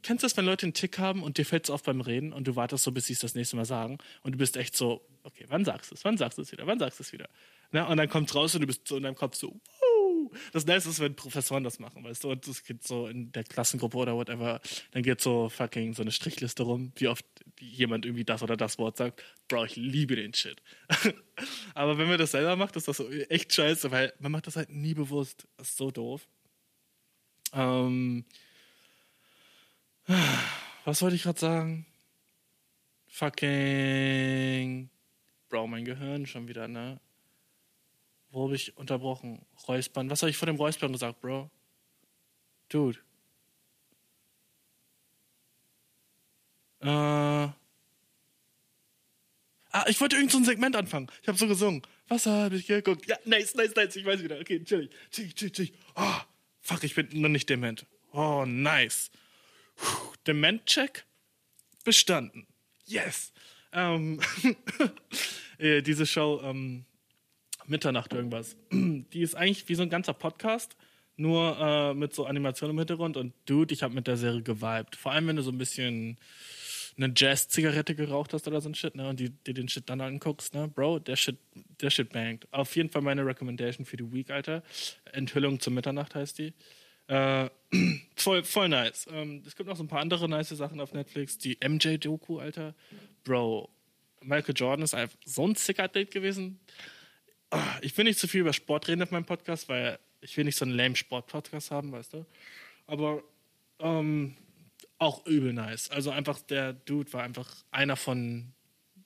Kennst du das, wenn Leute einen Tick haben und dir fällt es auf beim Reden und du wartest so, bis sie es das nächste Mal sagen und du bist echt so, okay, wann sagst du es? Wann sagst du es wieder? Wann sagst du es wieder? Na, und dann kommt raus und du bist so in deinem Kopf so, Wuh! Das Nice ist, wenn Professoren das machen, weißt du? Und das geht so in der Klassengruppe oder whatever, dann geht so fucking so eine Strichliste rum, wie oft jemand irgendwie das oder das Wort sagt. Bro, ich liebe den Shit. Aber wenn man das selber macht, ist das so echt scheiße, weil man macht das halt nie bewusst. Das ist so doof. Ähm, was wollte ich gerade sagen? Fucking. Bro, mein Gehirn schon wieder, ne? Wo habe ich unterbrochen? Räuspern. Was habe ich vor dem Räuspern gesagt, Bro? Dude. Äh. Ah, ich wollte irgend so ein Segment anfangen. Ich habe so gesungen. Was habe ich geguckt? Ja, nice, nice, nice. Ich weiß wieder. Okay, chillig. Chillig, chillig, chillig. Oh. Fuck, ich bin noch nicht dement. Oh, nice. Dement-Check bestanden. Yes. Ähm, äh, diese Show ähm, Mitternacht irgendwas. Die ist eigentlich wie so ein ganzer Podcast, nur äh, mit so Animation im Hintergrund. Und Dude, ich habe mit der Serie geweibt. Vor allem, wenn du so ein bisschen eine Jazz-Zigarette geraucht hast oder so ein Shit, ne? Und die, dir den Shit dann anguckst, ne? Bro, der Shit, der Shit bangt. Auf jeden Fall meine Recommendation für die Week, Alter. Enthüllung zur Mitternacht heißt die. Äh, voll, voll nice. Ähm, es gibt noch so ein paar andere nice Sachen auf Netflix. Die MJ-Doku, Alter. Bro, Michael Jordan ist einfach so ein sicker Date gewesen. Ah, Ich will nicht zu viel über Sport reden auf meinem Podcast, weil ich will nicht so einen lame Sport-Podcast haben, weißt du. Aber ähm, auch übel nice. Also einfach, der Dude war einfach einer von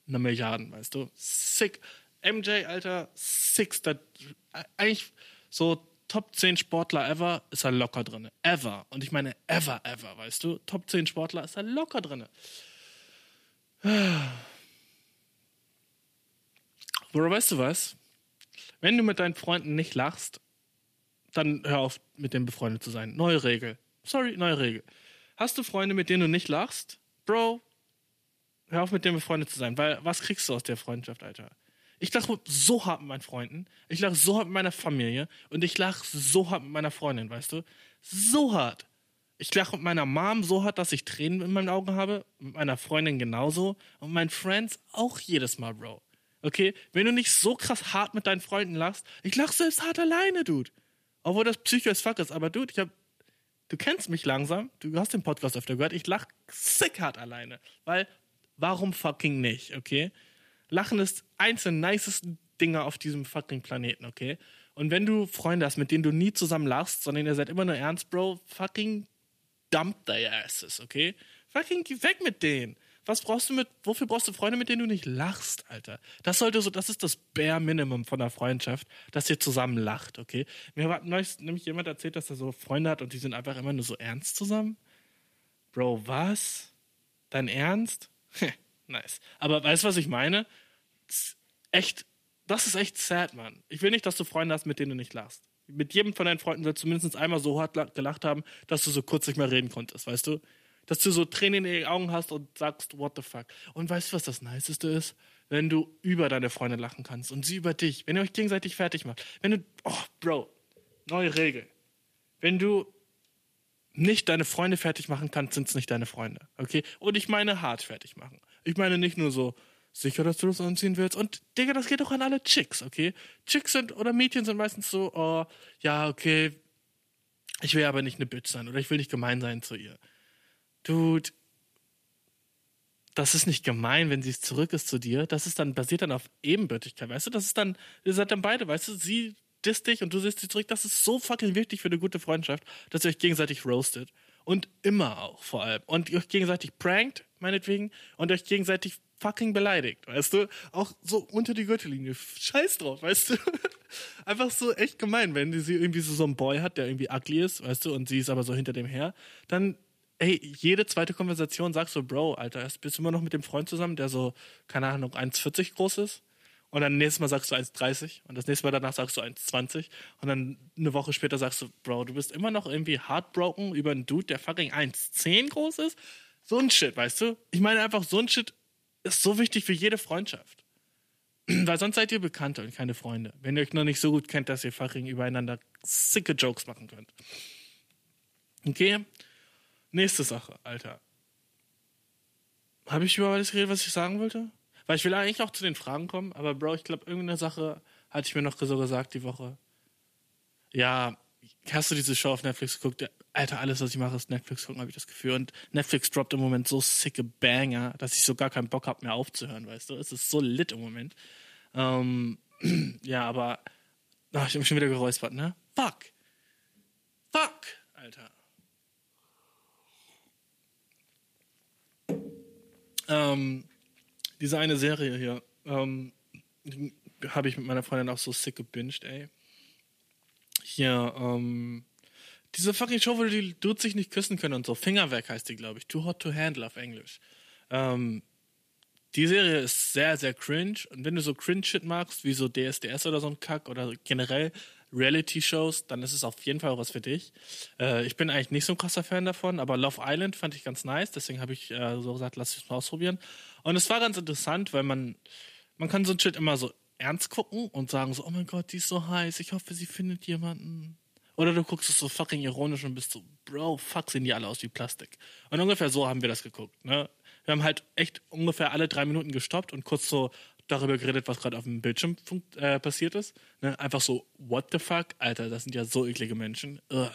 einer Milliarde, weißt du. Sick. MJ, Alter, six. Das, eigentlich so Top 10 Sportler ever ist er locker drin. Ever. Und ich meine ever, ever, weißt du. Top 10 Sportler ist er locker drin. Bro, weißt du was? Wenn du mit deinen Freunden nicht lachst, dann hör auf, mit denen befreundet zu sein. Neue Regel. Sorry, neue Regel. Hast du Freunde, mit denen du nicht lachst? Bro, hör auf, mit denen befreundet zu sein. Weil was kriegst du aus der Freundschaft, Alter? Ich lache so hart mit meinen Freunden, ich lache so hart mit meiner Familie und ich lache so hart mit meiner Freundin, weißt du? So hart. Ich lache mit meiner Mom so hart, dass ich Tränen in meinen Augen habe, mit meiner Freundin genauso und mit meinen Friends auch jedes Mal, Bro. Okay? Wenn du nicht so krass hart mit deinen Freunden lachst, ich lache selbst hart alleine, Dude. Obwohl das Psycho as fuck ist, aber Dude, ich hab. Du kennst mich langsam, du hast den Podcast öfter gehört, ich lach sick alleine. Weil, warum fucking nicht, okay? Lachen ist eins der nicesten Dinge auf diesem fucking Planeten, okay? Und wenn du Freunde hast, mit denen du nie zusammen lachst, sondern ihr seid immer nur ernst, Bro, fucking dump their asses, okay? Fucking geh weg mit denen. Was brauchst du mit, wofür brauchst du Freunde, mit denen du nicht lachst, Alter? Das sollte so, das ist das Bare Minimum von einer Freundschaft, dass ihr zusammen lacht, okay? Mir hat neulich nämlich jemand erzählt, dass er so Freunde hat und die sind einfach immer nur so ernst zusammen. Bro, was? Dein Ernst? nice. Aber weißt du, was ich meine? Echt, das ist echt sad, Mann. Ich will nicht, dass du Freunde hast, mit denen du nicht lachst. Mit jedem von deinen Freunden du mindestens einmal so hart la- gelacht haben, dass du so kurz nicht mehr reden konntest, weißt du? Dass du so Tränen in den Augen hast und sagst, what the fuck. Und weißt du, was das Niceste ist? Wenn du über deine Freunde lachen kannst und sie über dich. Wenn ihr euch gegenseitig fertig macht. Wenn du, oh, Bro, neue Regel. Wenn du nicht deine Freunde fertig machen kannst, sind es nicht deine Freunde. Okay? Und ich meine hart fertig machen. Ich meine nicht nur so, sicher, dass du das anziehen willst. Und Digga, das geht auch an alle Chicks, okay? Chicks sind oder Mädchen sind meistens so, oh, ja, okay, ich will aber nicht eine Bitch sein oder ich will nicht gemein sein zu ihr. Dude, das ist nicht gemein, wenn sie zurück ist zu dir. Das ist dann, basiert dann auf Ebenbürtigkeit, weißt du? Das ist dann, ihr seid dann beide, weißt du? Sie disst dich und du siehst sie zurück. Das ist so fucking wichtig für eine gute Freundschaft, dass ihr euch gegenseitig roastet. Und immer auch, vor allem. Und ihr euch gegenseitig prankt, meinetwegen, und euch gegenseitig fucking beleidigt, weißt du? Auch so unter die Gürtellinie. Scheiß drauf, weißt du? Einfach so echt gemein, wenn sie irgendwie so, so einen Boy hat, der irgendwie ugly ist, weißt du, und sie ist aber so hinter dem her, dann ey, jede zweite Konversation sagst du, Bro, Alter, bist du immer noch mit dem Freund zusammen, der so, keine Ahnung, 1,40 groß ist? Und dann nächstes Mal sagst du 1,30 und das nächste Mal danach sagst du 1,20 und dann eine Woche später sagst du, Bro, du bist immer noch irgendwie heartbroken über einen Dude, der fucking 1,10 groß ist? So ein Shit, weißt du? Ich meine einfach, so ein Shit ist so wichtig für jede Freundschaft. Weil sonst seid ihr Bekannte und keine Freunde. Wenn ihr euch noch nicht so gut kennt, dass ihr fucking übereinander sicke Jokes machen könnt. Okay? Nächste Sache, Alter. Habe ich über alles geredet, was ich sagen wollte? Weil ich will eigentlich auch zu den Fragen kommen, aber Bro, ich glaube, irgendeine Sache hatte ich mir noch so gesagt die Woche. Ja, hast du diese Show auf Netflix geguckt? Alter, alles, was ich mache, ist Netflix gucken, habe ich das Gefühl. Und Netflix droppt im Moment so sicke Banger, dass ich so gar keinen Bock habe, mehr aufzuhören, weißt du? Es ist so lit im Moment. Ähm, ja, aber ach, ich habe mich schon wieder geräuspert, ne? Fuck. Fuck, Alter. Ähm, diese eine Serie hier, ähm, habe ich mit meiner Freundin auch so sick gebinged, ey. Hier, ähm, diese fucking Show, wo die Dudes sich nicht küssen können und so. Fingerwerk heißt die, glaube ich. Too Hot to Handle auf Englisch. Ähm, die Serie ist sehr, sehr cringe. Und wenn du so Cringe-Shit magst, wie so DSDS oder so ein Kack oder generell Reality-Shows, dann ist es auf jeden Fall was für dich. Äh, ich bin eigentlich nicht so ein krasser Fan davon, aber Love Island fand ich ganz nice. Deswegen habe ich äh, so gesagt, lass es mal ausprobieren. Und es war ganz interessant, weil man, man kann so ein Shit immer so ernst gucken und sagen so, oh mein Gott, die ist so heiß, ich hoffe, sie findet jemanden. Oder du guckst es so fucking ironisch und bist so, Bro, fuck, sehen die alle aus wie Plastik. Und ungefähr so haben wir das geguckt. Ne? Wir haben halt echt ungefähr alle drei Minuten gestoppt und kurz so darüber geredet, was gerade auf dem Bildschirm äh, passiert ist. Ne? Einfach so, what the fuck? Alter, das sind ja so eklige Menschen. Ugh.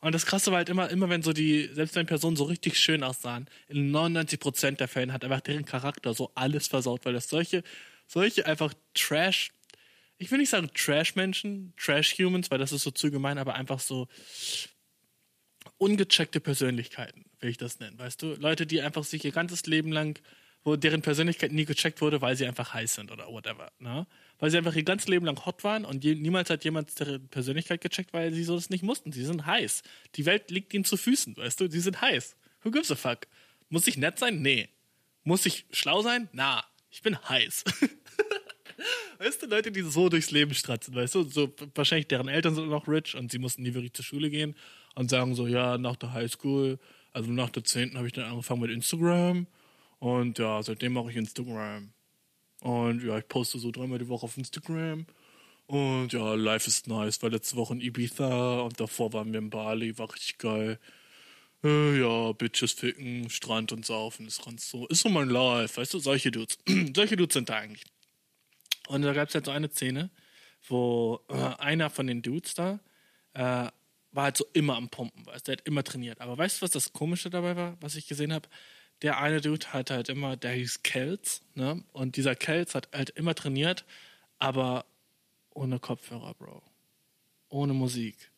Und das Krasse war halt immer, immer wenn so die, selbst wenn Personen so richtig schön aussahen, in 99% der Fällen hat einfach deren Charakter so alles versaut, weil das solche, solche einfach Trash, ich will nicht sagen Trash-Menschen, Trash-Humans, weil das ist so zu gemein, aber einfach so ungecheckte Persönlichkeiten, will ich das nennen, weißt du? Leute, die einfach sich ihr ganzes Leben lang, wo deren Persönlichkeit nie gecheckt wurde, weil sie einfach heiß sind oder whatever, ne? Weil sie einfach ihr ganzes Leben lang hot waren und je, niemals hat jemand deren Persönlichkeit gecheckt, weil sie so das nicht mussten. Sie sind heiß. Die Welt liegt ihnen zu Füßen, weißt du? Sie sind heiß. Who gives a fuck? Muss ich nett sein? Nee. Muss ich schlau sein? Na. Ich bin heiß. weißt du, Leute, die so durchs Leben stratzen, weißt du, so wahrscheinlich deren Eltern sind noch rich und sie mussten nie wirklich zur Schule gehen und sagen so, ja, nach der Highschool, also nach der 10. habe ich dann angefangen mit Instagram und ja, seitdem mache ich Instagram. Und ja, ich poste so dreimal die Woche auf Instagram. Und ja, life is nice, weil letzte Woche in Ibiza und davor waren wir in Bali, war richtig geil. Äh, ja, Bitches ficken, Strand und saufen, ist ganz so, ist so mein Life, weißt du, solche Dudes. solche Dudes sind da eigentlich. Und da gab es halt so eine Szene, wo äh, einer von den Dudes da äh, war halt so immer am Pumpen, weißt du, der hat immer trainiert. Aber weißt du, was das Komische dabei war, was ich gesehen habe? Der eine Dude hat halt immer, der hieß Kelz, ne? Und dieser Kelz hat halt immer trainiert, aber ohne Kopfhörer, Bro. Ohne Musik.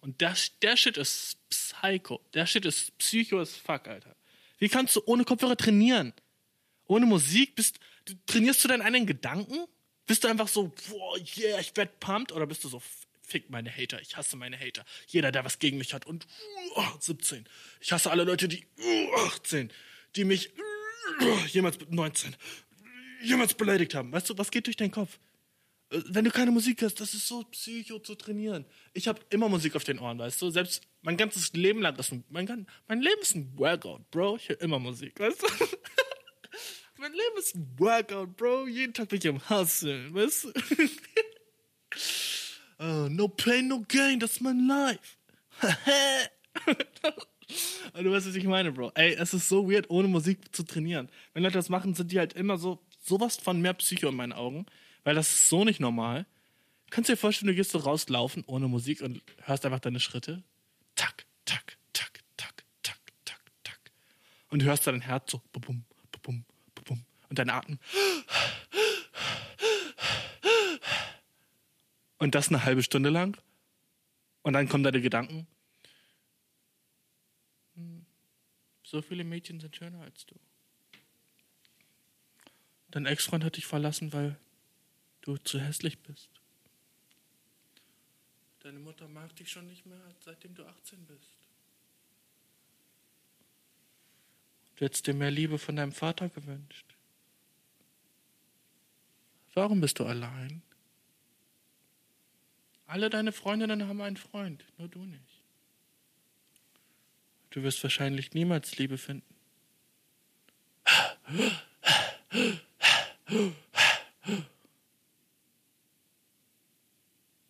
Und das, der Shit ist Psycho. Der Shit ist Psycho as fuck, Alter. Wie kannst du ohne Kopfhörer trainieren? Ohne Musik? Bist, du trainierst du deinen eigenen Gedanken? Bist du einfach so, boah, yeah, ich werd pumped? Oder bist du so, fick meine Hater, ich hasse meine Hater. Jeder, der was gegen mich hat und uh, 17. Ich hasse alle Leute, die uh, 18, die mich uh, jemals 19 jemals beleidigt haben. Weißt du, was geht durch deinen Kopf? Äh, Wenn du keine Musik hast, das ist so psycho zu trainieren. Ich habe immer Musik auf den Ohren, weißt du? Selbst mein ganzes Leben lang ist ein, mein, mein Leben ist ein Workout, Bro. Ich höre immer Musik, weißt du? mein Leben ist ein Workout, Bro. Jeden Tag bin ich am Hustlen, weißt du? Oh no pain, no gain, das ist mein Life. Aber du weißt, was ich meine, Bro. Ey, es ist so weird, ohne Musik zu trainieren. Wenn Leute das machen, sind die halt immer so, sowas von mehr Psycho in meinen Augen. Weil das ist so nicht normal. Kannst du dir vorstellen, du gehst so rauslaufen ohne Musik und hörst einfach deine Schritte? Tak, tak, tak, tak, tak, tak, tak. Und du hörst dein Herz so, bum, bum, bum, und dein Atem. Und das eine halbe Stunde lang. Und dann kommen deine Gedanken. Hm, So viele Mädchen sind schöner als du. Dein Ex-Freund hat dich verlassen, weil du zu hässlich bist. Deine Mutter mag dich schon nicht mehr, seitdem du 18 bist. Du hättest dir mehr Liebe von deinem Vater gewünscht. Warum bist du allein? Alle deine Freundinnen haben einen Freund, nur du nicht. Du wirst wahrscheinlich niemals Liebe finden.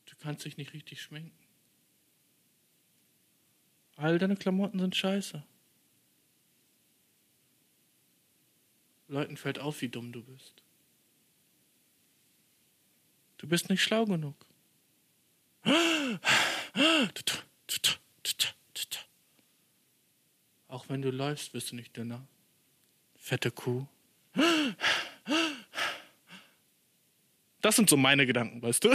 Du kannst dich nicht richtig schminken. All deine Klamotten sind scheiße. Leuten fällt auf, wie dumm du bist. Du bist nicht schlau genug. Auch wenn du läufst, wirst du nicht dünner. Fette Kuh. Das sind so meine Gedanken, weißt du?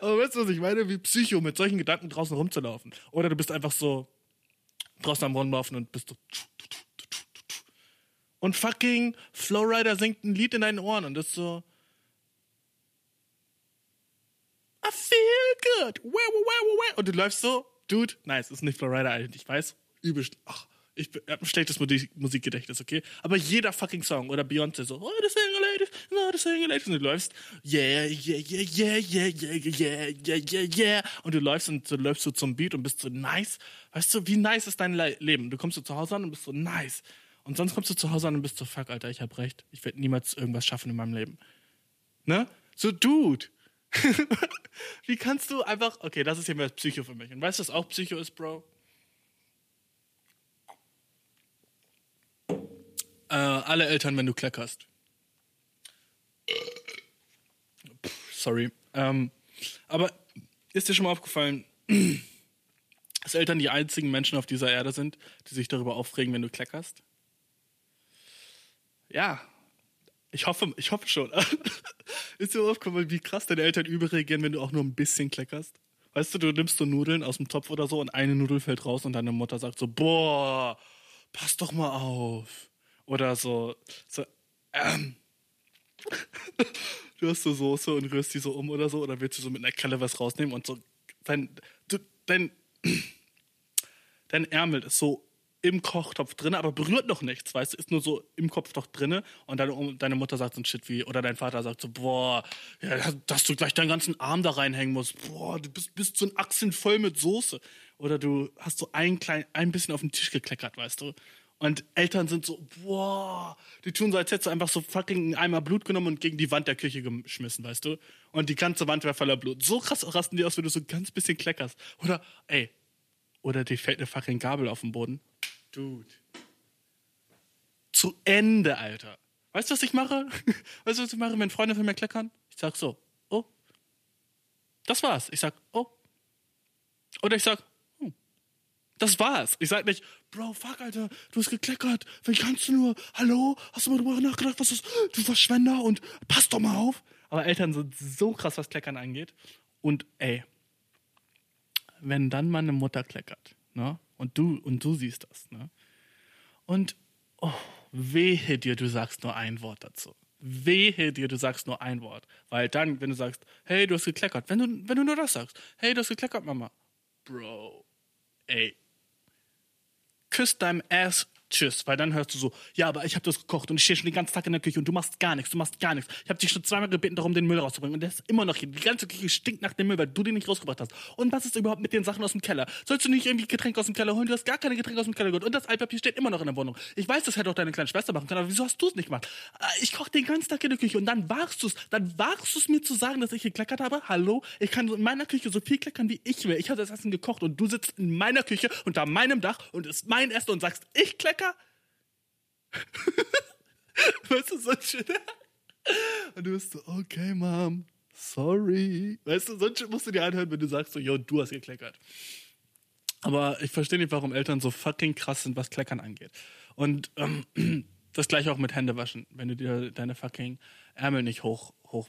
Aber weißt du, was ich meine? Wie Psycho, mit solchen Gedanken draußen rumzulaufen. Oder du bist einfach so draußen am Rumlaufen und bist so. Und fucking Flowrider singt ein Lied in deinen Ohren und ist so. I feel good. Und du läufst so, Dude, nice, ist nicht Flowrider, Alter. Ich weiß, übelst. Ach, ich hab ein schlechtes Musik Musikgedächtnis, okay? Aber jeder fucking Song oder Beyoncé so, oh, the single ladies, no, the single ladies. Und du läufst, yeah, yeah, yeah, yeah, yeah, yeah, yeah, yeah, yeah, yeah. Und du läufst und du läufst so zum Beat und bist so nice. Weißt du, wie nice ist dein Le Leben? Du kommst so zu Hause an und bist so nice. Und sonst kommst du zu Hause an und bist so, fuck, Alter, ich hab recht. Ich werde niemals irgendwas schaffen in meinem Leben. Ne? So, Dude. Wie kannst du einfach. Okay, das ist hier mehr Psycho für mich. Und weißt du, was auch Psycho ist, Bro? Äh, alle Eltern, wenn du kleckerst. Sorry. Ähm, aber ist dir schon mal aufgefallen, dass Eltern die einzigen Menschen auf dieser Erde sind, die sich darüber aufregen, wenn du kleckerst? Ja, ich hoffe, ich hoffe schon. Ist dir aufgefallen, wie krass deine Eltern überreagieren, wenn du auch nur ein bisschen kleckerst? Weißt du, du nimmst so Nudeln aus dem Topf oder so und eine Nudel fällt raus und deine Mutter sagt so, boah, pass doch mal auf. Oder so, so, ähm. du hast so Soße und rührst die so um oder so, oder willst du so mit einer Kelle was rausnehmen und so, dein, du, dein, dein Ärmel ist so im Kochtopf drin, aber berührt noch nichts, weißt du, ist nur so im Kopf doch drinne und deine, deine Mutter sagt so ein Shit wie, oder dein Vater sagt so, boah, ja, dass du gleich deinen ganzen Arm da reinhängen musst, boah, du bist, bist so ein Achseln voll mit Soße. Oder du hast so ein klein, ein bisschen auf den Tisch gekleckert, weißt du. Und Eltern sind so, boah, die tun so, als hättest du einfach so fucking einen Eimer Blut genommen und gegen die Wand der Küche geschmissen, weißt du. Und die ganze Wand wäre voller Blut. So krass rasten die aus, wenn du so ein ganz bisschen kleckerst. Oder, ey, oder dir fällt eine fucking Gabel auf den Boden. Dude. Zu Ende, Alter. Weißt du, was ich mache? Weißt du, was ich mache, wenn Freunde von mir kleckern? Ich sag so, oh. Das war's. Ich sag, oh. Oder ich sag, hm. Das war's. Ich sag nicht, Bro, fuck, Alter, du hast gekleckert. Wie kannst du nur? Hallo? Hast du mal drüber nachgedacht, was ist? Du Verschwender und pass doch mal auf. Aber Eltern sind so krass, was Kleckern angeht. Und ey, wenn dann meine Mutter kleckert, ne? Und du, und du siehst das, ne? Und oh, wehe dir, du sagst nur ein Wort dazu. Wehe dir, du sagst nur ein Wort. Weil dann, wenn du sagst, hey, du hast gekleckert, wenn du, wenn du nur das sagst, hey, du hast gekleckert, Mama. Bro, ey. Küss deinem Ass tschüss. Weil dann hörst du so, ja, aber ich habe das gekocht und ich stehe schon den ganzen Tag in der Küche und du machst gar nichts, du machst gar nichts. Ich habe dich schon zweimal gebeten, darum den Müll rauszubringen und der ist immer noch hier. Die ganze Küche stinkt nach dem Müll, weil du den nicht rausgebracht hast. Und was ist überhaupt mit den Sachen aus dem Keller? Sollst du nicht irgendwie Getränke aus dem Keller holen? Du hast gar keine Getränke aus dem Keller geholt und das Altpapier steht immer noch in der Wohnung. Ich weiß, das hätte auch deine kleine Schwester machen können, aber wieso hast du es nicht gemacht? Äh, Ich koche den ganzen Tag in der Küche und dann wagst du es, dann wagst du es mir zu sagen, dass ich gekleckert habe? Hallo? Ich kann in meiner Küche so viel kleckern, wie ich will. Ich habe das Essen gekocht und du sitzt in meiner Küche unter meinem Dach und isst mein Essen und sagst, ich klecker? weißt du, so ein schön. Und du bist so, okay, Mom, sorry. Weißt du, sonst musst du dir anhören, wenn du sagst so, yo, du hast gekleckert. Aber ich verstehe nicht, warum Eltern so fucking krass sind, was Kleckern angeht. Und ähm, das gleiche auch mit Händewaschen, wenn du dir deine fucking Ärmel nicht hoch, hoch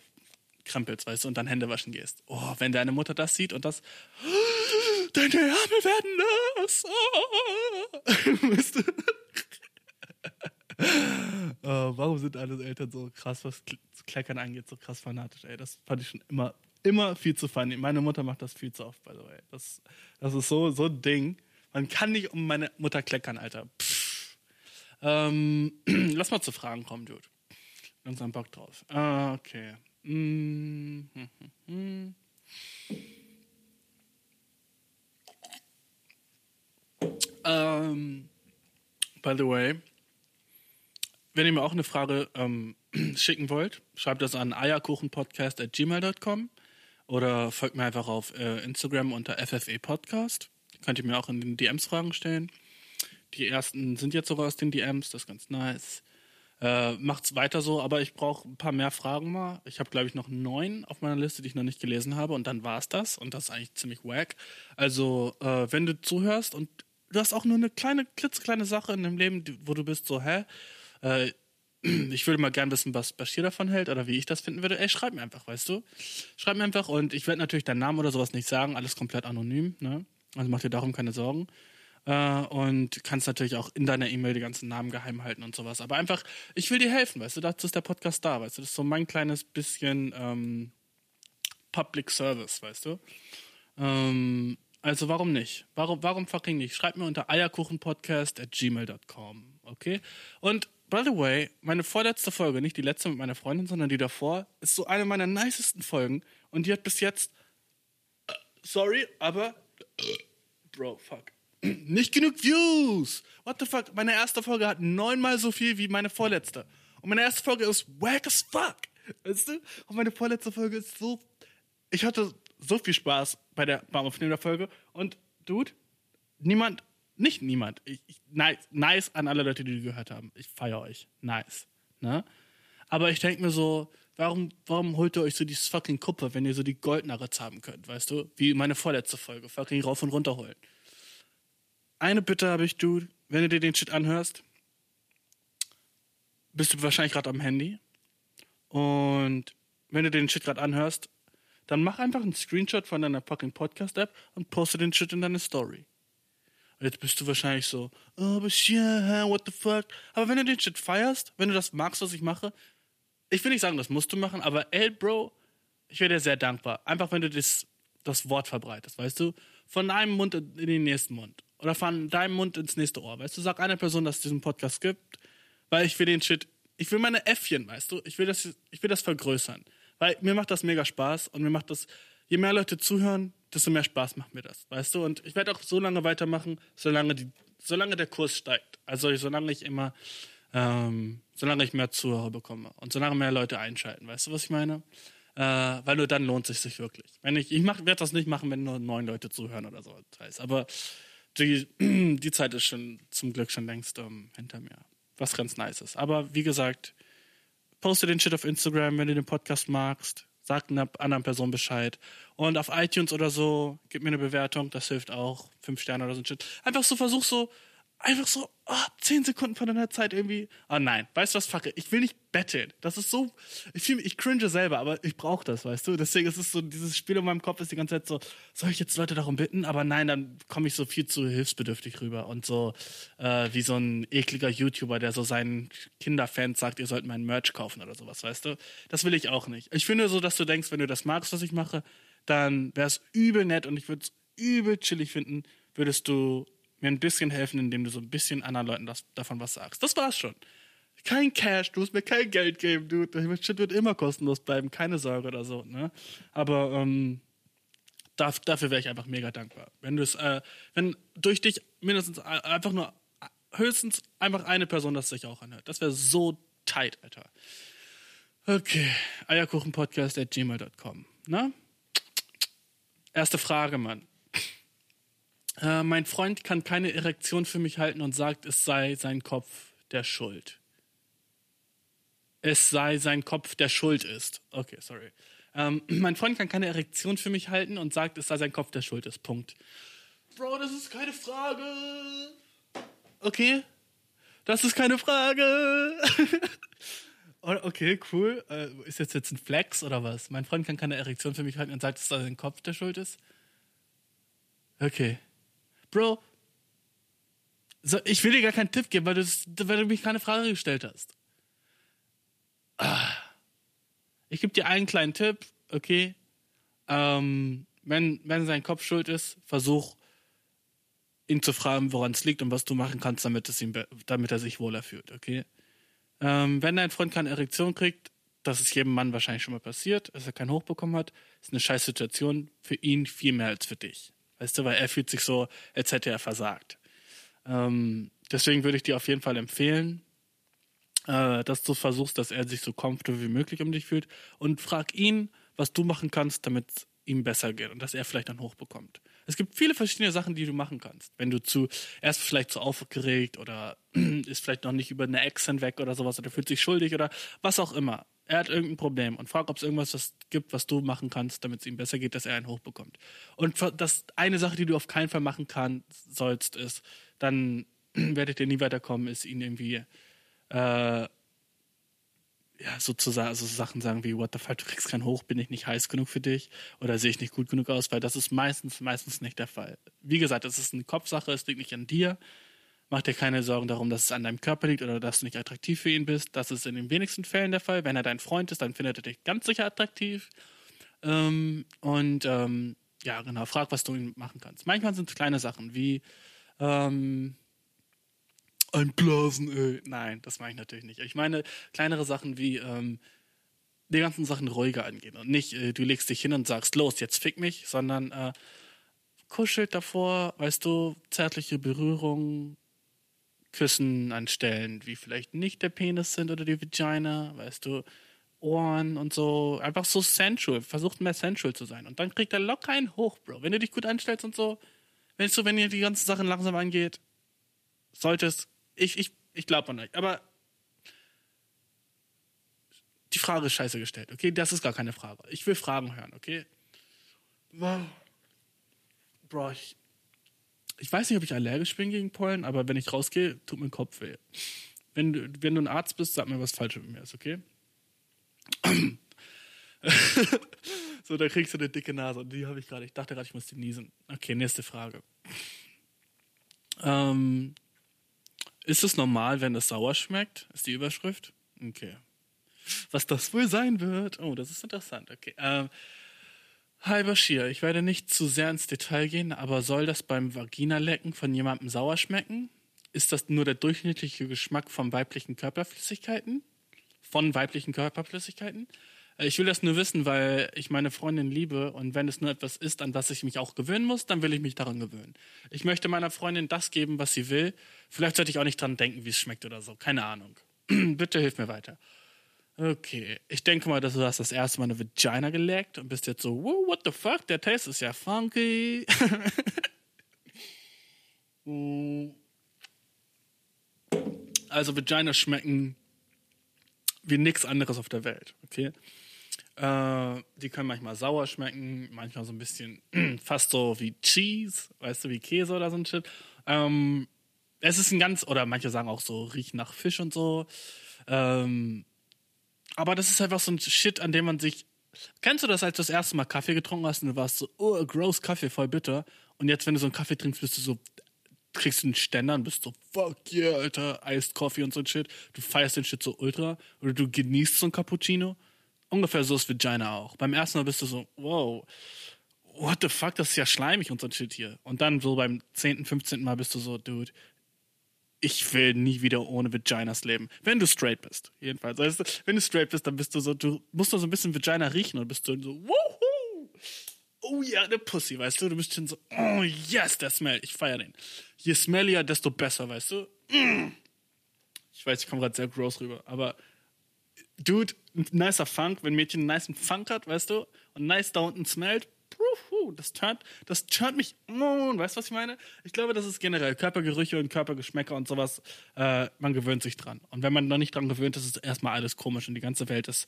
krempelst, weißt du, und dann Hände waschen gehst. Oh, wenn deine Mutter das sieht und das, deine Ärmel werden nass. Oh. Äh, warum sind alle Eltern so krass, was Kle- Kleckern angeht, so krass fanatisch, ey? Das fand ich schon immer, immer viel zu funny. Meine Mutter macht das viel zu oft, by the way. Das, das ist so, so ein Ding. Man kann nicht um meine Mutter kleckern, Alter. Ähm, lass mal zu Fragen kommen, Dude. Langsam Bock drauf. Ah, okay. Mm, hm, hm. Ähm, by the way, wenn ihr mir auch eine Frage ähm, schicken wollt, schreibt das an eierkuchenpodcast.gmail.com oder folgt mir einfach auf äh, Instagram unter FFE Podcast. Könnt ihr mir auch in den DMs Fragen stellen. Die ersten sind jetzt sogar aus den DMs, das ist ganz nice. Äh, macht's weiter so, aber ich brauche ein paar mehr Fragen mal. Ich habe, glaube ich, noch neun auf meiner Liste, die ich noch nicht gelesen habe und dann war's das und das ist eigentlich ziemlich wack. Also, äh, wenn du zuhörst und du hast auch nur eine kleine, klitzekleine Sache in deinem Leben, wo du bist so, hä? Äh, ich würde mal gern wissen, was Bashir davon hält oder wie ich das finden würde. Ey, schreib mir einfach, weißt du? Schreib mir einfach und ich werde natürlich deinen Namen oder sowas nicht sagen, alles komplett anonym, ne? Also mach dir darum keine Sorgen. Äh, und kannst natürlich auch in deiner E-Mail die ganzen Namen geheim halten und sowas. Aber einfach, ich will dir helfen, weißt du? Dazu ist der Podcast da, weißt du? Das ist so mein kleines bisschen ähm, Public Service, weißt du? Ähm, also warum nicht? Warum, warum fucking nicht? Schreib mir unter eierkuchenpodcast at gmail.com, okay? Und by the way, meine vorletzte Folge, nicht die letzte mit meiner Freundin, sondern die davor, ist so eine meiner nicesten Folgen und die hat bis jetzt, sorry, aber, bro, fuck, nicht genug Views. What the fuck? Meine erste Folge hat neunmal so viel wie meine vorletzte. Und meine erste Folge ist wack as fuck. Weißt du? Und meine vorletzte Folge ist so. Ich hatte so viel Spaß bei der beim der Folge. Und, Dude, niemand, nicht niemand. Ich, ich, nice, nice an alle Leute, die die gehört haben. Ich feiere euch. Nice. Ne? Aber ich denke mir so, warum, warum holt ihr euch so dieses fucking Kuppe, wenn ihr so die Goldnuggets haben könnt, weißt du? Wie meine vorletzte Folge. Fucking rauf und runter holen. Eine Bitte habe ich, Dude, wenn du dir den Shit anhörst, bist du wahrscheinlich gerade am Handy. Und wenn du den Shit gerade anhörst, dann mach einfach einen Screenshot von deiner fucking Podcast-App und poste den Shit in deine Story. Und jetzt bist du wahrscheinlich so, oh, aber shit, what the fuck. Aber wenn du den Shit feierst, wenn du das magst, was ich mache, ich will nicht sagen, das musst du machen, aber ey, Bro, ich wäre dir sehr dankbar. Einfach, wenn du das, das Wort verbreitest, weißt du? Von einem Mund in den nächsten Mund. Oder von deinem Mund ins nächste Ohr. Weißt du, sag einer Person, dass es diesen Podcast gibt, weil ich will den Shit, ich will meine Äffchen, weißt du? Ich will das, ich will das vergrößern. Weil mir macht das mega Spaß und mir macht das, je mehr Leute zuhören, desto mehr Spaß macht mir das, weißt du? Und ich werde auch so lange weitermachen, solange, die, solange der Kurs steigt. Also solange ich immer, ähm, solange ich mehr Zuhörer bekomme und solange mehr Leute einschalten, weißt du, was ich meine? Äh, weil nur dann lohnt es sich wirklich. Wenn ich, ich werde das nicht machen, wenn nur neun Leute zuhören oder so. Das heißt, aber die, die Zeit ist schon zum Glück schon längst ähm, hinter mir. Was ganz nice ist. Aber wie gesagt, poste den Shit auf Instagram, wenn du den Podcast magst. Sag einer anderen Person Bescheid. Und auf iTunes oder so, gib mir eine Bewertung, das hilft auch. Fünf Sterne oder so ein Shit. Einfach so, versuch so, einfach so, oh, zehn Sekunden von deiner Zeit irgendwie. Oh nein, weißt du was, fuck it. Ich will nicht betteln. Das ist so, ich, fühl, mich- ich cringe selber, aber ich brauche das, weißt du? Deswegen ist es so, dieses Spiel in meinem Kopf ist die ganze Zeit so, soll ich jetzt Leute darum bitten? Aber nein, dann komme ich so viel zu hilfsbedürftig rüber und so äh, wie so ein ekliger YouTuber, der so seinen Kinderfans sagt, ihr sollt meinen Merch kaufen oder sowas, weißt du? Das will ich auch nicht. Ich finde so, dass du denkst, wenn du das magst, was ich mache, dann wäre es übel nett und ich würde es übel chillig finden, würdest du mir ein bisschen helfen, indem du so ein bisschen anderen Leuten das, davon was sagst. Das war's schon. Kein Cash, du musst mir kein Geld geben, dude. Das Shit wird immer kostenlos bleiben, keine Sorge oder so, ne? Aber ähm, da, dafür wäre ich einfach mega dankbar. Wenn du es, äh, wenn durch dich mindestens äh, einfach nur höchstens einfach eine Person das sich auch anhört. Das wäre so tight, Alter. Okay, Eierkuchenpodcast at gmail.com. Na? Erste Frage, Mann. Äh, mein Freund kann keine Erektion für mich halten und sagt, es sei sein Kopf, der schuld. Es sei sein Kopf, der schuld ist. Okay, sorry. Ähm, mein Freund kann keine Erektion für mich halten und sagt, es sei sein Kopf, der schuld ist. Punkt. Bro, das ist keine Frage. Okay. Das ist keine Frage. Okay, cool. Äh, ist jetzt jetzt ein Flex oder was? Mein Freund kann keine Erektion für mich halten und sagt, dass da sein Kopf der Schuld ist. Okay. Bro, so, ich will dir gar keinen Tipp geben, weil du, weil du mich keine Frage gestellt hast. Ah. Ich gebe dir einen kleinen Tipp, okay? Ähm, wenn, wenn sein Kopf schuld ist, versuch ihn zu fragen, woran es liegt und was du machen kannst, damit, es ihm, damit er sich wohler fühlt, okay? Ähm, wenn dein Freund keine Erektion kriegt, das ist jedem Mann wahrscheinlich schon mal passiert, dass er keinen Hoch bekommen hat, ist eine scheiß Situation für ihn viel mehr als für dich. Weißt du, weil er fühlt sich so, als hätte er versagt. Ähm, deswegen würde ich dir auf jeden Fall empfehlen, äh, dass du versuchst, dass er sich so comfortable wie möglich um dich fühlt und frag ihn, was du machen kannst, damit es ihm besser geht und dass er vielleicht dann hochbekommt. Es gibt viele verschiedene Sachen, die du machen kannst. Wenn du zu, erst vielleicht zu aufgeregt oder ist vielleicht noch nicht über eine Ex hinweg oder sowas oder fühlt sich schuldig oder was auch immer. Er hat irgendein Problem und frag, ob es irgendwas was gibt, was du machen kannst, damit es ihm besser geht, dass er einen hochbekommt. Und das eine Sache, die du auf keinen Fall machen kannst, sollst, ist, dann werdet ihr nie weiterkommen, ist ihn irgendwie äh, ja, sozusagen, also Sachen sagen wie, what the fuck, du kriegst keinen Hoch, bin ich nicht heiß genug für dich oder sehe ich nicht gut genug aus, weil das ist meistens, meistens nicht der Fall. Wie gesagt, es ist eine Kopfsache, es liegt nicht an dir. Mach dir keine Sorgen darum, dass es an deinem Körper liegt oder dass du nicht attraktiv für ihn bist. Das ist in den wenigsten Fällen der Fall. Wenn er dein Freund ist, dann findet er dich ganz sicher attraktiv. Ähm, und ähm, ja, genau, frag, was du ihm machen kannst. Manchmal sind es kleine Sachen wie, ähm, ein Blasenöl. Nein, das meine ich natürlich nicht. Ich meine kleinere Sachen wie ähm, die ganzen Sachen ruhiger angehen und nicht, äh, du legst dich hin und sagst, los, jetzt fick mich, sondern äh, kuschelt davor, weißt du, zärtliche Berührungen, Küssen an Stellen, wie vielleicht nicht der Penis sind oder die Vagina, weißt du, Ohren und so, einfach so sensual, versucht mehr sensual zu sein und dann kriegt er locker einen hoch, Bro. Wenn du dich gut anstellst und so, wenn du, wenn ihr die ganzen Sachen langsam angeht, solltest ich, ich, ich glaube an euch. Aber die Frage ist scheiße gestellt, okay? Das ist gar keine Frage. Ich will Fragen hören, okay? Wow. Bro, ich, ich weiß nicht, ob ich allergisch bin gegen Pollen, aber wenn ich rausgehe, tut mein Kopf weh. Wenn du, wenn du ein Arzt bist, sag mir, was falsch mit mir ist, okay? so, da kriegst du eine dicke Nase. Und die habe ich gerade. Ich dachte gerade, ich muss die niesen. Okay, nächste Frage. Ähm, ist es normal, wenn es sauer schmeckt? Ist die Überschrift? Okay. Was das wohl sein wird? Oh, das ist interessant. Okay. Ähm, Hi Bashir, ich werde nicht zu sehr ins Detail gehen, aber soll das beim Vagina-Lecken von jemandem sauer schmecken? Ist das nur der durchschnittliche Geschmack von weiblichen Körperflüssigkeiten? Von weiblichen Körperflüssigkeiten? Äh, ich will das nur wissen, weil ich meine Freundin liebe und wenn es nur etwas ist, an was ich mich auch gewöhnen muss, dann will ich mich daran gewöhnen. Ich möchte meiner Freundin das geben, was sie will. Vielleicht sollte ich auch nicht dran denken, wie es schmeckt oder so. Keine Ahnung. Bitte hilf mir weiter. Okay, ich denke mal, dass du hast das erste Mal eine Vagina geleckt und bist jetzt so, wow, what the fuck, der Taste ist ja funky. also Vagina schmecken wie nichts anderes auf der Welt, okay? Äh, die können manchmal sauer schmecken, manchmal so ein bisschen fast so wie Cheese, weißt du, wie Käse oder so ein Shit. Ähm, es ist ein ganz, oder manche sagen auch so, riecht nach Fisch und so. Ähm, aber das ist einfach so ein Shit, an dem man sich. Kennst du das, als du das erste Mal Kaffee getrunken hast und du warst so, oh, gross Kaffee, voll bitter. Und jetzt, wenn du so einen Kaffee trinkst, bist du so, kriegst du einen Ständer und bist so, fuck yeah, Alter, Iced Coffee und so ein Shit. Du feierst den Shit so ultra. Oder du genießt so ein Cappuccino. Ungefähr so ist Vagina auch. Beim ersten Mal bist du so, wow, what the fuck, das ist ja schleimig und so ein Shit hier. Und dann so beim 10., 15. Mal bist du so, Dude, ich will nie wieder ohne Vaginas leben. Wenn du straight bist, jedenfalls. Also, wenn du straight bist, dann bist du so, du musst doch so ein bisschen Vagina riechen und bist du so, wuhu! Oh ja, eine Pussy, weißt du? Du bist schon so, oh yes, der Smell. Ich feier den. Je smellier, desto besser, weißt du? Mm. Ich weiß, ich komme gerade sehr gross rüber, aber Dude, ein nicer Funk, wenn ein Mädchen einen niceen Funk hat, weißt du, und nice da unten smellt, das turnt, das turnt mich, mm, weißt du, was ich meine? Ich glaube, das ist generell Körpergerüche und Körpergeschmäcker und sowas, äh, man gewöhnt sich dran. Und wenn man noch nicht dran gewöhnt ist, ist erstmal alles komisch und die ganze Welt ist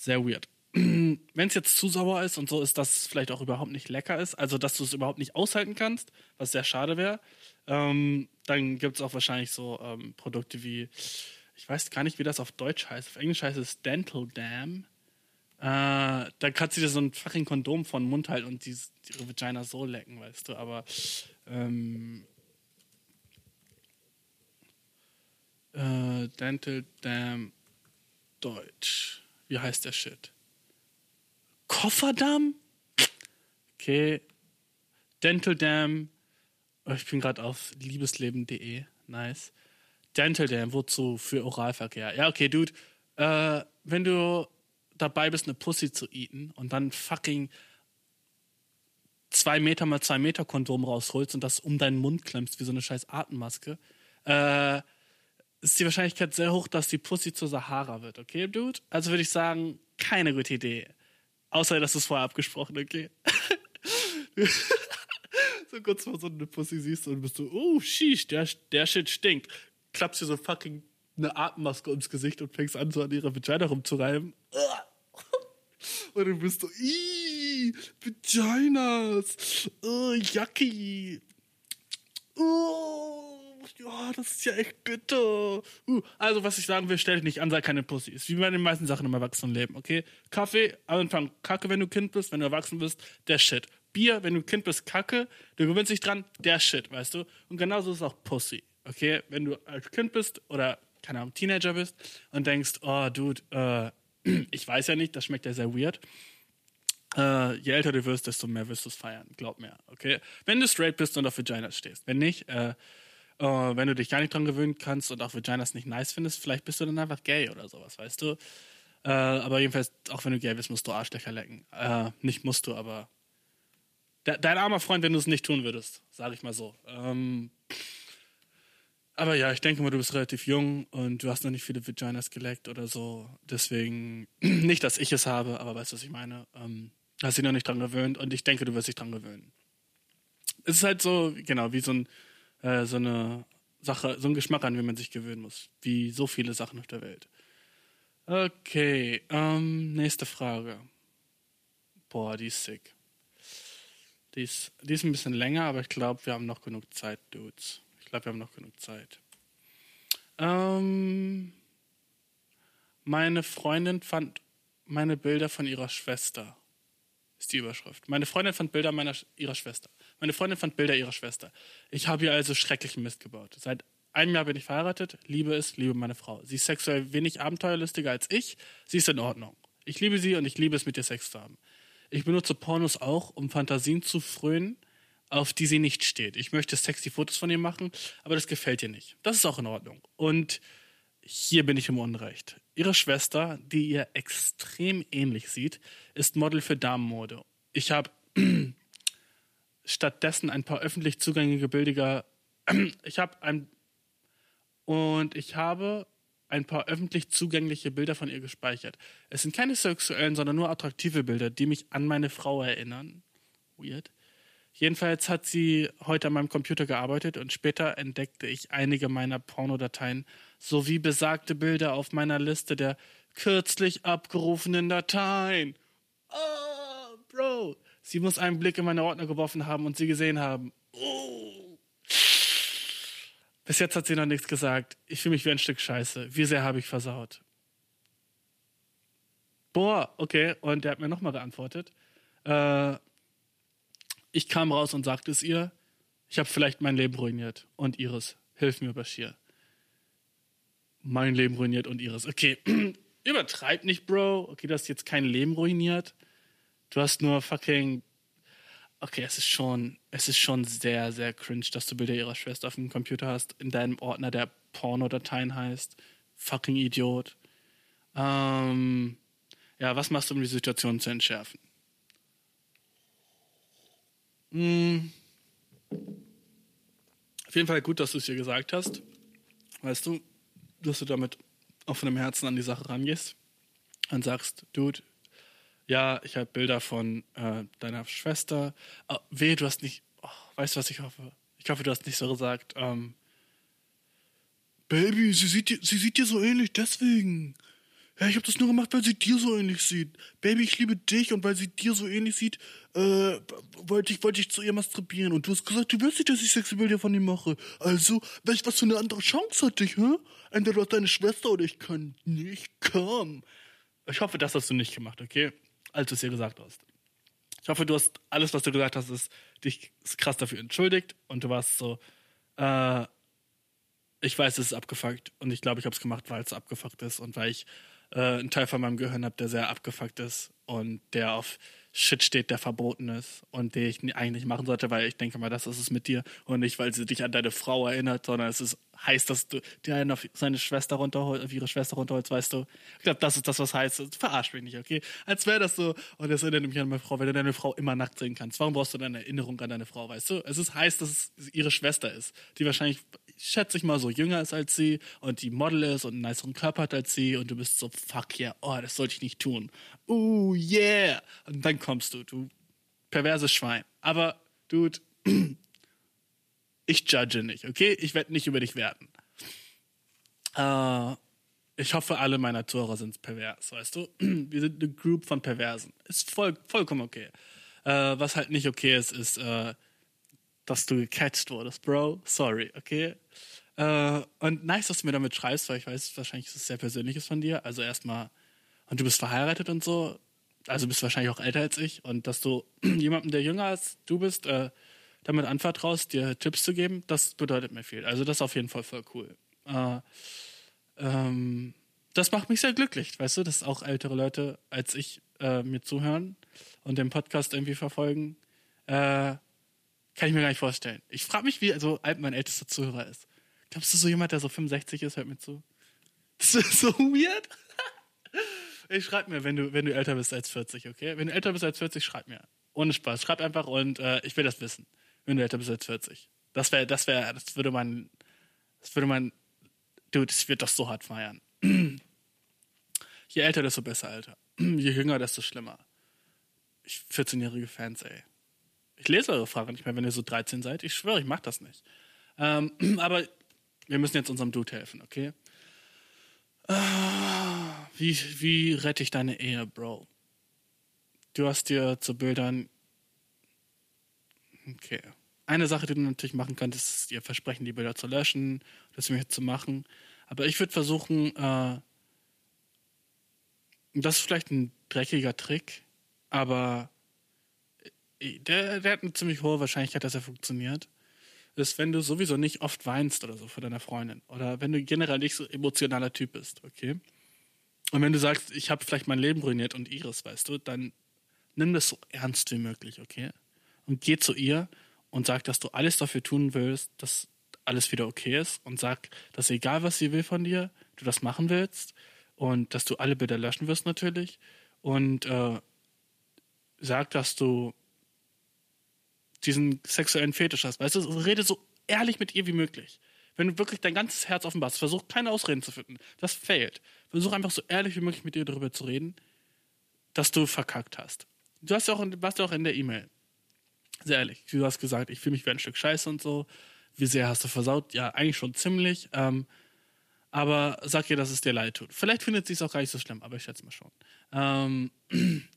sehr weird. wenn es jetzt zu sauer ist und so ist, dass es vielleicht auch überhaupt nicht lecker ist, also dass du es überhaupt nicht aushalten kannst, was sehr schade wäre, ähm, dann gibt es auch wahrscheinlich so ähm, Produkte wie, ich weiß gar nicht, wie das auf Deutsch heißt. Auf Englisch heißt es Dental Dam. Äh, da kannst du dir so ein fucking Kondom von den Mund halten und die, ihre Vagina so lecken, weißt du, aber ähm, äh, Dental Dam Deutsch. Wie heißt der Shit? Kofferdamm? Okay. Dental Dam. Oh, ich bin gerade auf liebesleben.de. Nice. Dental Dam, wozu? Für Oralverkehr. Ja, okay, Dude. Äh, wenn du dabei bist, eine Pussy zu eaten und dann fucking zwei Meter mal zwei Meter Kondom rausholst und das um deinen Mund klemmst wie so eine scheiß Atemmaske, äh, ist die Wahrscheinlichkeit sehr hoch, dass die Pussy zur Sahara wird, okay, Dude? Also würde ich sagen, keine gute Idee. Außer, dass es vorher abgesprochen, okay? so kurz vor so eine Pussy siehst und bist du, oh, sheesh, der, der Shit stinkt. Klappst dir so fucking eine Atemmaske ums Gesicht und fängst an, so an ihrer Vagina rumzureiben. Und du bist so, ih, Vaginas, oh, yucky. Oh, ja, das ist ja echt bitter. Uh, also, was ich sagen will, stell dich nicht an, sei keine Pussy. Ist wie bei den meisten Sachen im Erwachsenenleben, okay? Kaffee, am Anfang Kacke, wenn du Kind bist, wenn du erwachsen bist, der Shit. Bier, wenn du Kind bist, Kacke, du gewöhnst dich dran, der Shit, weißt du? Und genauso ist auch Pussy, okay? Wenn du als Kind bist oder, keine Ahnung, Teenager bist und denkst, oh, Dude, äh, ich weiß ja nicht, das schmeckt ja sehr weird. Äh, je älter du wirst, desto mehr wirst du es feiern. Glaub mir, okay? Wenn du straight bist und auf Vaginas stehst. Wenn nicht, äh, äh, wenn du dich gar nicht dran gewöhnen kannst und auch Vaginas nicht nice findest, vielleicht bist du dann einfach gay oder sowas, weißt du? Äh, aber jedenfalls, auch wenn du gay bist, musst du Arschlöcher lecken. Äh, nicht musst du, aber de dein armer Freund, wenn du es nicht tun würdest, sage ich mal so. Ähm, aber ja, ich denke mal, du bist relativ jung und du hast noch nicht viele Vaginas geleckt oder so. Deswegen, nicht, dass ich es habe, aber weißt du, was ich meine? Ähm, hast dich noch nicht dran gewöhnt und ich denke, du wirst dich dran gewöhnen. Es ist halt so, genau, wie so, ein, äh, so eine Sache, so ein Geschmack an, wie man sich gewöhnen muss. Wie so viele Sachen auf der Welt. Okay, ähm, nächste Frage. Boah, die ist sick. Die ist, die ist ein bisschen länger, aber ich glaube, wir haben noch genug Zeit, Dudes. Ich glaube, wir haben noch genug Zeit. Ähm, meine Freundin fand meine Bilder von ihrer Schwester. Ist die Überschrift. Meine Freundin fand Bilder meiner, ihrer Schwester. Meine Freundin fand Bilder ihrer Schwester. Ich habe ihr also schrecklichen Mist gebaut. Seit einem Jahr bin ich verheiratet, liebe es, liebe meine Frau. Sie ist sexuell wenig abenteuerlustiger als ich. Sie ist in Ordnung. Ich liebe sie und ich liebe es, mit ihr Sex zu haben. Ich benutze Pornos auch, um Fantasien zu frönen, auf die sie nicht steht. Ich möchte sexy Fotos von ihr machen, aber das gefällt ihr nicht. Das ist auch in Ordnung. Und hier bin ich im Unrecht. Ihre Schwester, die ihr extrem ähnlich sieht, ist Model für Damenmode. Ich habe stattdessen ein paar öffentlich zugängliche Bilder. Ich habe ein und ich habe ein paar öffentlich zugängliche Bilder von ihr gespeichert. Es sind keine sexuellen, sondern nur attraktive Bilder, die mich an meine Frau erinnern. Weird. Jedenfalls hat sie heute an meinem Computer gearbeitet und später entdeckte ich einige meiner Pornodateien sowie besagte Bilder auf meiner Liste der kürzlich abgerufenen Dateien. Oh, Bro. Sie muss einen Blick in meine Ordner geworfen haben und sie gesehen haben. Oh. Bis jetzt hat sie noch nichts gesagt. Ich fühle mich wie ein Stück Scheiße. Wie sehr habe ich versaut? Boah, okay. Und der hat mir nochmal geantwortet. Äh, ich kam raus und sagte es ihr. Ich habe vielleicht mein Leben ruiniert. Und ihres. Hilf mir, Bashir. Mein Leben ruiniert und ihres. Okay, übertreib nicht, Bro. Okay, du hast jetzt kein Leben ruiniert. Du hast nur fucking. Okay, es ist schon, es ist schon sehr, sehr cringe, dass du Bilder ihrer Schwester auf dem Computer hast, in deinem Ordner, der Pornodateien heißt. Fucking Idiot. Ähm, ja, was machst du, um die Situation zu entschärfen? Hm. Auf jeden Fall gut, dass du es ihr gesagt hast. Weißt du, dass du damit offenem Herzen an die Sache rangehst und sagst, Dude, ja, ich habe Bilder von äh, deiner Schwester. Oh, weh, du hast nicht. Oh, weißt du, was ich hoffe? Ich hoffe, du hast nicht so gesagt. Ähm, Baby, sie sieht, dir, sie sieht dir so ähnlich, deswegen. Ja, ich habe das nur gemacht, weil sie dir so ähnlich sieht. Baby, ich liebe dich und weil sie dir so ähnlich sieht, äh, wollte ich, wollte ich zu ihr masturbieren. Und du hast gesagt, du willst nicht, dass ich Sexbilder von ihm mache. Also, welch, was für eine andere Chance hatte ich, hä? Entweder du hast deine Schwester oder ich kann nicht kommen. Ich hoffe, das hast du nicht gemacht, okay? Als du es ihr gesagt hast. Ich hoffe, du hast alles, was du gesagt hast, ist, dich krass dafür entschuldigt und du warst so, äh, ich weiß, es ist abgefuckt und ich glaube, ich habe es gemacht, weil es abgefuckt ist und weil ich äh, einen Teil von meinem Gehirn habe, der sehr abgefuckt ist und der auf Shit steht, der verboten ist und den ich eigentlich machen sollte, weil ich denke mal, das ist es mit dir und nicht, weil sie dich an deine Frau erinnert, sondern es ist, heißt, dass du dir seine Schwester runterholst, auf ihre Schwester runterholst, weißt du. Ich glaube, das ist das, was heißt. Verarsch mich nicht, okay? Als wäre das so, und das erinnert mich an meine Frau, wenn du deine Frau immer nackt sehen kannst. Warum brauchst du dann eine Erinnerung an deine Frau, weißt du? Es ist, heißt, dass es ihre Schwester ist, die wahrscheinlich, schätze ich mal, so jünger ist als sie und die Model ist und einen niceren Körper hat als sie und du bist so, fuck yeah, oh, das sollte ich nicht tun. Uh, yeah. Und dann kommst du, du perverses Schwein. Aber, Dude, ich judge nicht, okay? Ich werde nicht über dich werten. Äh, ich hoffe, alle meiner Zuhörer sind pervers, weißt du? Wir sind eine Group von Perversen. Ist voll, vollkommen okay. Äh, was halt nicht okay ist, ist, äh, dass du gecatcht wurdest, Bro. Sorry, okay? Äh, und nice, dass du mir damit schreibst, weil ich weiß, wahrscheinlich ist es sehr Persönliches von dir. Also erstmal, und du bist verheiratet und so. Also bist du wahrscheinlich auch älter als ich. Und dass du jemandem, der jünger als du bist, äh, damit anvertraust, dir Tipps zu geben, das bedeutet mir viel. Also das ist auf jeden Fall voll cool. Äh, ähm, das macht mich sehr glücklich, weißt du, dass auch ältere Leute als ich äh, mir zuhören und den Podcast irgendwie verfolgen. Äh, kann ich mir gar nicht vorstellen. Ich frage mich, wie also alt mein ältester Zuhörer ist. Glaubst du, so jemand, der so 65 ist, hört mir zu? Das ist so weird. Ich schreib mir, wenn du, wenn du älter bist als 40, okay? Wenn du älter bist als 40, schreib mir. Ohne Spaß. Schreib einfach und äh, ich will das wissen, wenn du älter bist als 40. Das wäre, das wäre, das würde man, das würde man, dude, das wird doch so hart feiern. Je älter, desto besser, Alter. Je jünger, desto schlimmer. Ich 14-jährige Fans, ey. Ich lese eure Fragen nicht mehr, wenn ihr so 13 seid. Ich schwöre, ich mach das nicht. Ähm, aber wir müssen jetzt unserem Dude helfen, okay? Ah, wie, wie rette ich deine Ehe, Bro? Du hast dir zu Bildern. Okay. Eine Sache, die du natürlich machen könntest, ist dir versprechen, die Bilder zu löschen, das mir zu machen. Aber ich würde versuchen, äh, das ist vielleicht ein dreckiger Trick, aber der, der hat eine ziemlich hohe Wahrscheinlichkeit, dass er funktioniert. Ist, wenn du sowieso nicht oft weinst oder so vor deiner Freundin. Oder wenn du generell nicht so emotionaler Typ bist, okay? Und wenn du sagst, ich habe vielleicht mein Leben ruiniert und ihres, weißt du, dann nimm das so ernst wie möglich, okay? Und geh zu ihr und sag, dass du alles dafür tun willst, dass alles wieder okay ist. Und sag, dass egal was sie will von dir, du das machen willst. Und dass du alle Bilder löschen wirst natürlich. Und äh, sag, dass du diesen sexuellen Fetisch hast. Weißt du, rede so ehrlich mit ihr wie möglich. Wenn du wirklich dein ganzes Herz offenbarst, versuch keine Ausreden zu finden. Das fehlt. Versuch einfach so ehrlich wie möglich mit ihr darüber zu reden, dass du verkackt hast. Du hast ja auch, warst ja auch in der E-Mail. Sehr ehrlich. Du hast gesagt, ich fühle mich wie ein Stück Scheiße und so. Wie sehr hast du versaut? Ja, eigentlich schon ziemlich. Ähm, aber sag ihr, dass es dir leid tut. Vielleicht findet sie es auch gar nicht so schlimm, aber ich schätze mal schon. Ähm,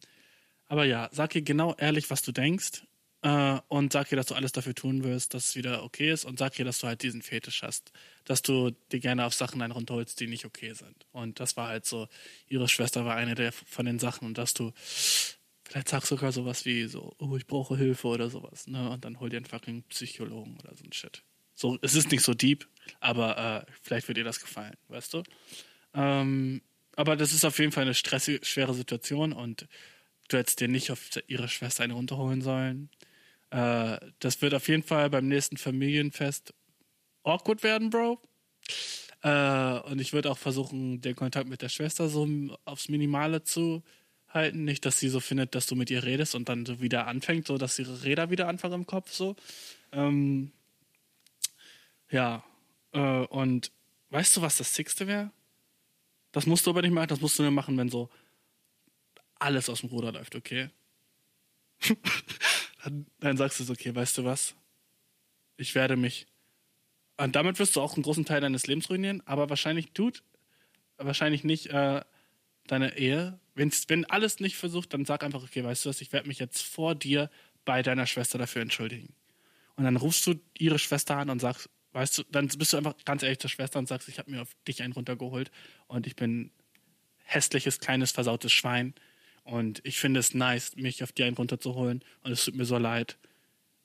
aber ja, sag ihr genau ehrlich, was du denkst äh, und sag ihr, dass du alles dafür tun wirst, dass es wieder okay ist und sag ihr, dass du halt diesen Fetisch hast, dass du dir gerne auf Sachen einen runterholst, die nicht okay sind. Und das war halt so, ihre Schwester war eine der von den Sachen und dass du vielleicht sagst sogar sowas wie so, oh, ich brauche Hilfe oder sowas, ne? Und dann hol dir einen fucking Psychologen oder so ein Shit. So, es ist nicht so deep, aber äh, vielleicht wird dir das gefallen, weißt du? Ähm, aber das ist auf jeden Fall eine stressige, schwere Situation und du hättest dir nicht auf ihre Schwester eine runterholen sollen. Äh, das wird auf jeden Fall beim nächsten Familienfest awkward werden, Bro. Äh, und ich würde auch versuchen, den Kontakt mit der Schwester so aufs Minimale zu halten. Nicht, dass sie so findet, dass du mit ihr redest und dann so wieder anfängt, so dass ihre Räder wieder anfangen im Kopf so. Ähm, ja. Äh, und weißt du, was das Sixte wäre? Das musst du aber nicht machen, das musst du nur machen, wenn so alles aus dem Ruder läuft, okay? dann, sagst du so, okay, weißt du was? Ich werde mich. Und damit wirst du auch einen großen Teil deines Lebens ruinieren, aber wahrscheinlich tut, wahrscheinlich nicht äh, deine Ehe. Wenn's, wenn alles nicht versucht, dann sag einfach, okay, weißt du was, ich werde mich jetzt vor dir bei deiner Schwester dafür entschuldigen. Und dann rufst du ihre Schwester an und sagst, weißt du, dann bist du einfach ganz ehrlich zur Schwester und sagst, ich habe mir auf dich einen runtergeholt und ich bin hässliches, kleines, versautes Schwein. Und ich finde es nice, mich auf dir einen runterzuholen. Und es tut mir so leid.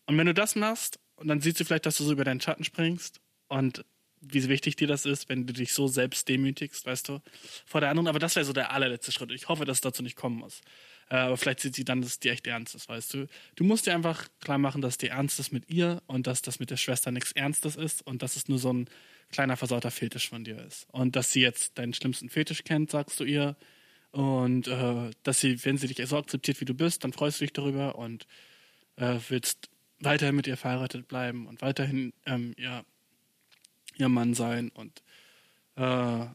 Und wenn du das machst, und dann sieht sie vielleicht, dass du so über deinen Schatten springst und wie wichtig dir das ist, wenn du dich so selbst demütigst, weißt du, vor der anderen. Aber das wäre so der allerletzte Schritt. Ich hoffe, dass es dazu nicht kommen muss. Äh, aber vielleicht sieht sie dann, dass es dir echt ernst ist, weißt du. Du musst dir einfach klar machen, dass dir ernst ist mit ihr und dass das mit der Schwester nichts Ernstes ist und dass es nur so ein kleiner versauter Fetisch von dir ist. Und dass sie jetzt deinen schlimmsten Fetisch kennt, sagst du ihr. Und äh, dass sie, wenn sie dich so akzeptiert, wie du bist, dann freust du dich darüber und äh, willst weiterhin mit ihr verheiratet bleiben und weiterhin ähm, ja, ihr Mann sein und äh,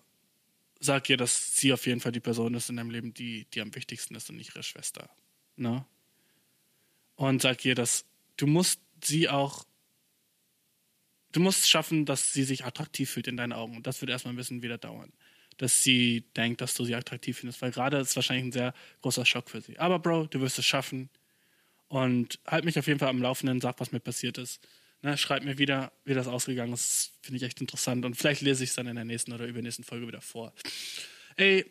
sag ihr, dass sie auf jeden Fall die Person ist in deinem Leben, die, die am wichtigsten ist und nicht ihre Schwester. Ne? Und sag ihr, dass du musst sie auch, du musst schaffen, dass sie sich attraktiv fühlt in deinen Augen. Und das wird erstmal ein bisschen wieder dauern. Dass sie denkt, dass du sie attraktiv findest, weil gerade ist es wahrscheinlich ein sehr großer Schock für sie. Aber Bro, du wirst es schaffen. Und halt mich auf jeden Fall am Laufenden, sag, was mir passiert ist. Ne, schreib mir wieder, wie das ausgegangen ist. Finde ich echt interessant. Und vielleicht lese ich es dann in der nächsten oder übernächsten Folge wieder vor. Ey,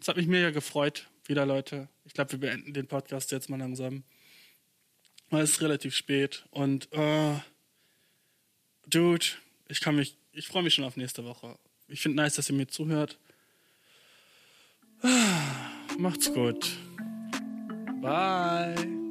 es hat mich mega gefreut, wieder Leute. Ich glaube, wir beenden den Podcast jetzt mal langsam. Weil es ist relativ spät. Und, äh, Dude, ich kann mich, ich freue mich schon auf nächste Woche. Ich finde nice, dass ihr mir zuhört. Macht's gut. Bye.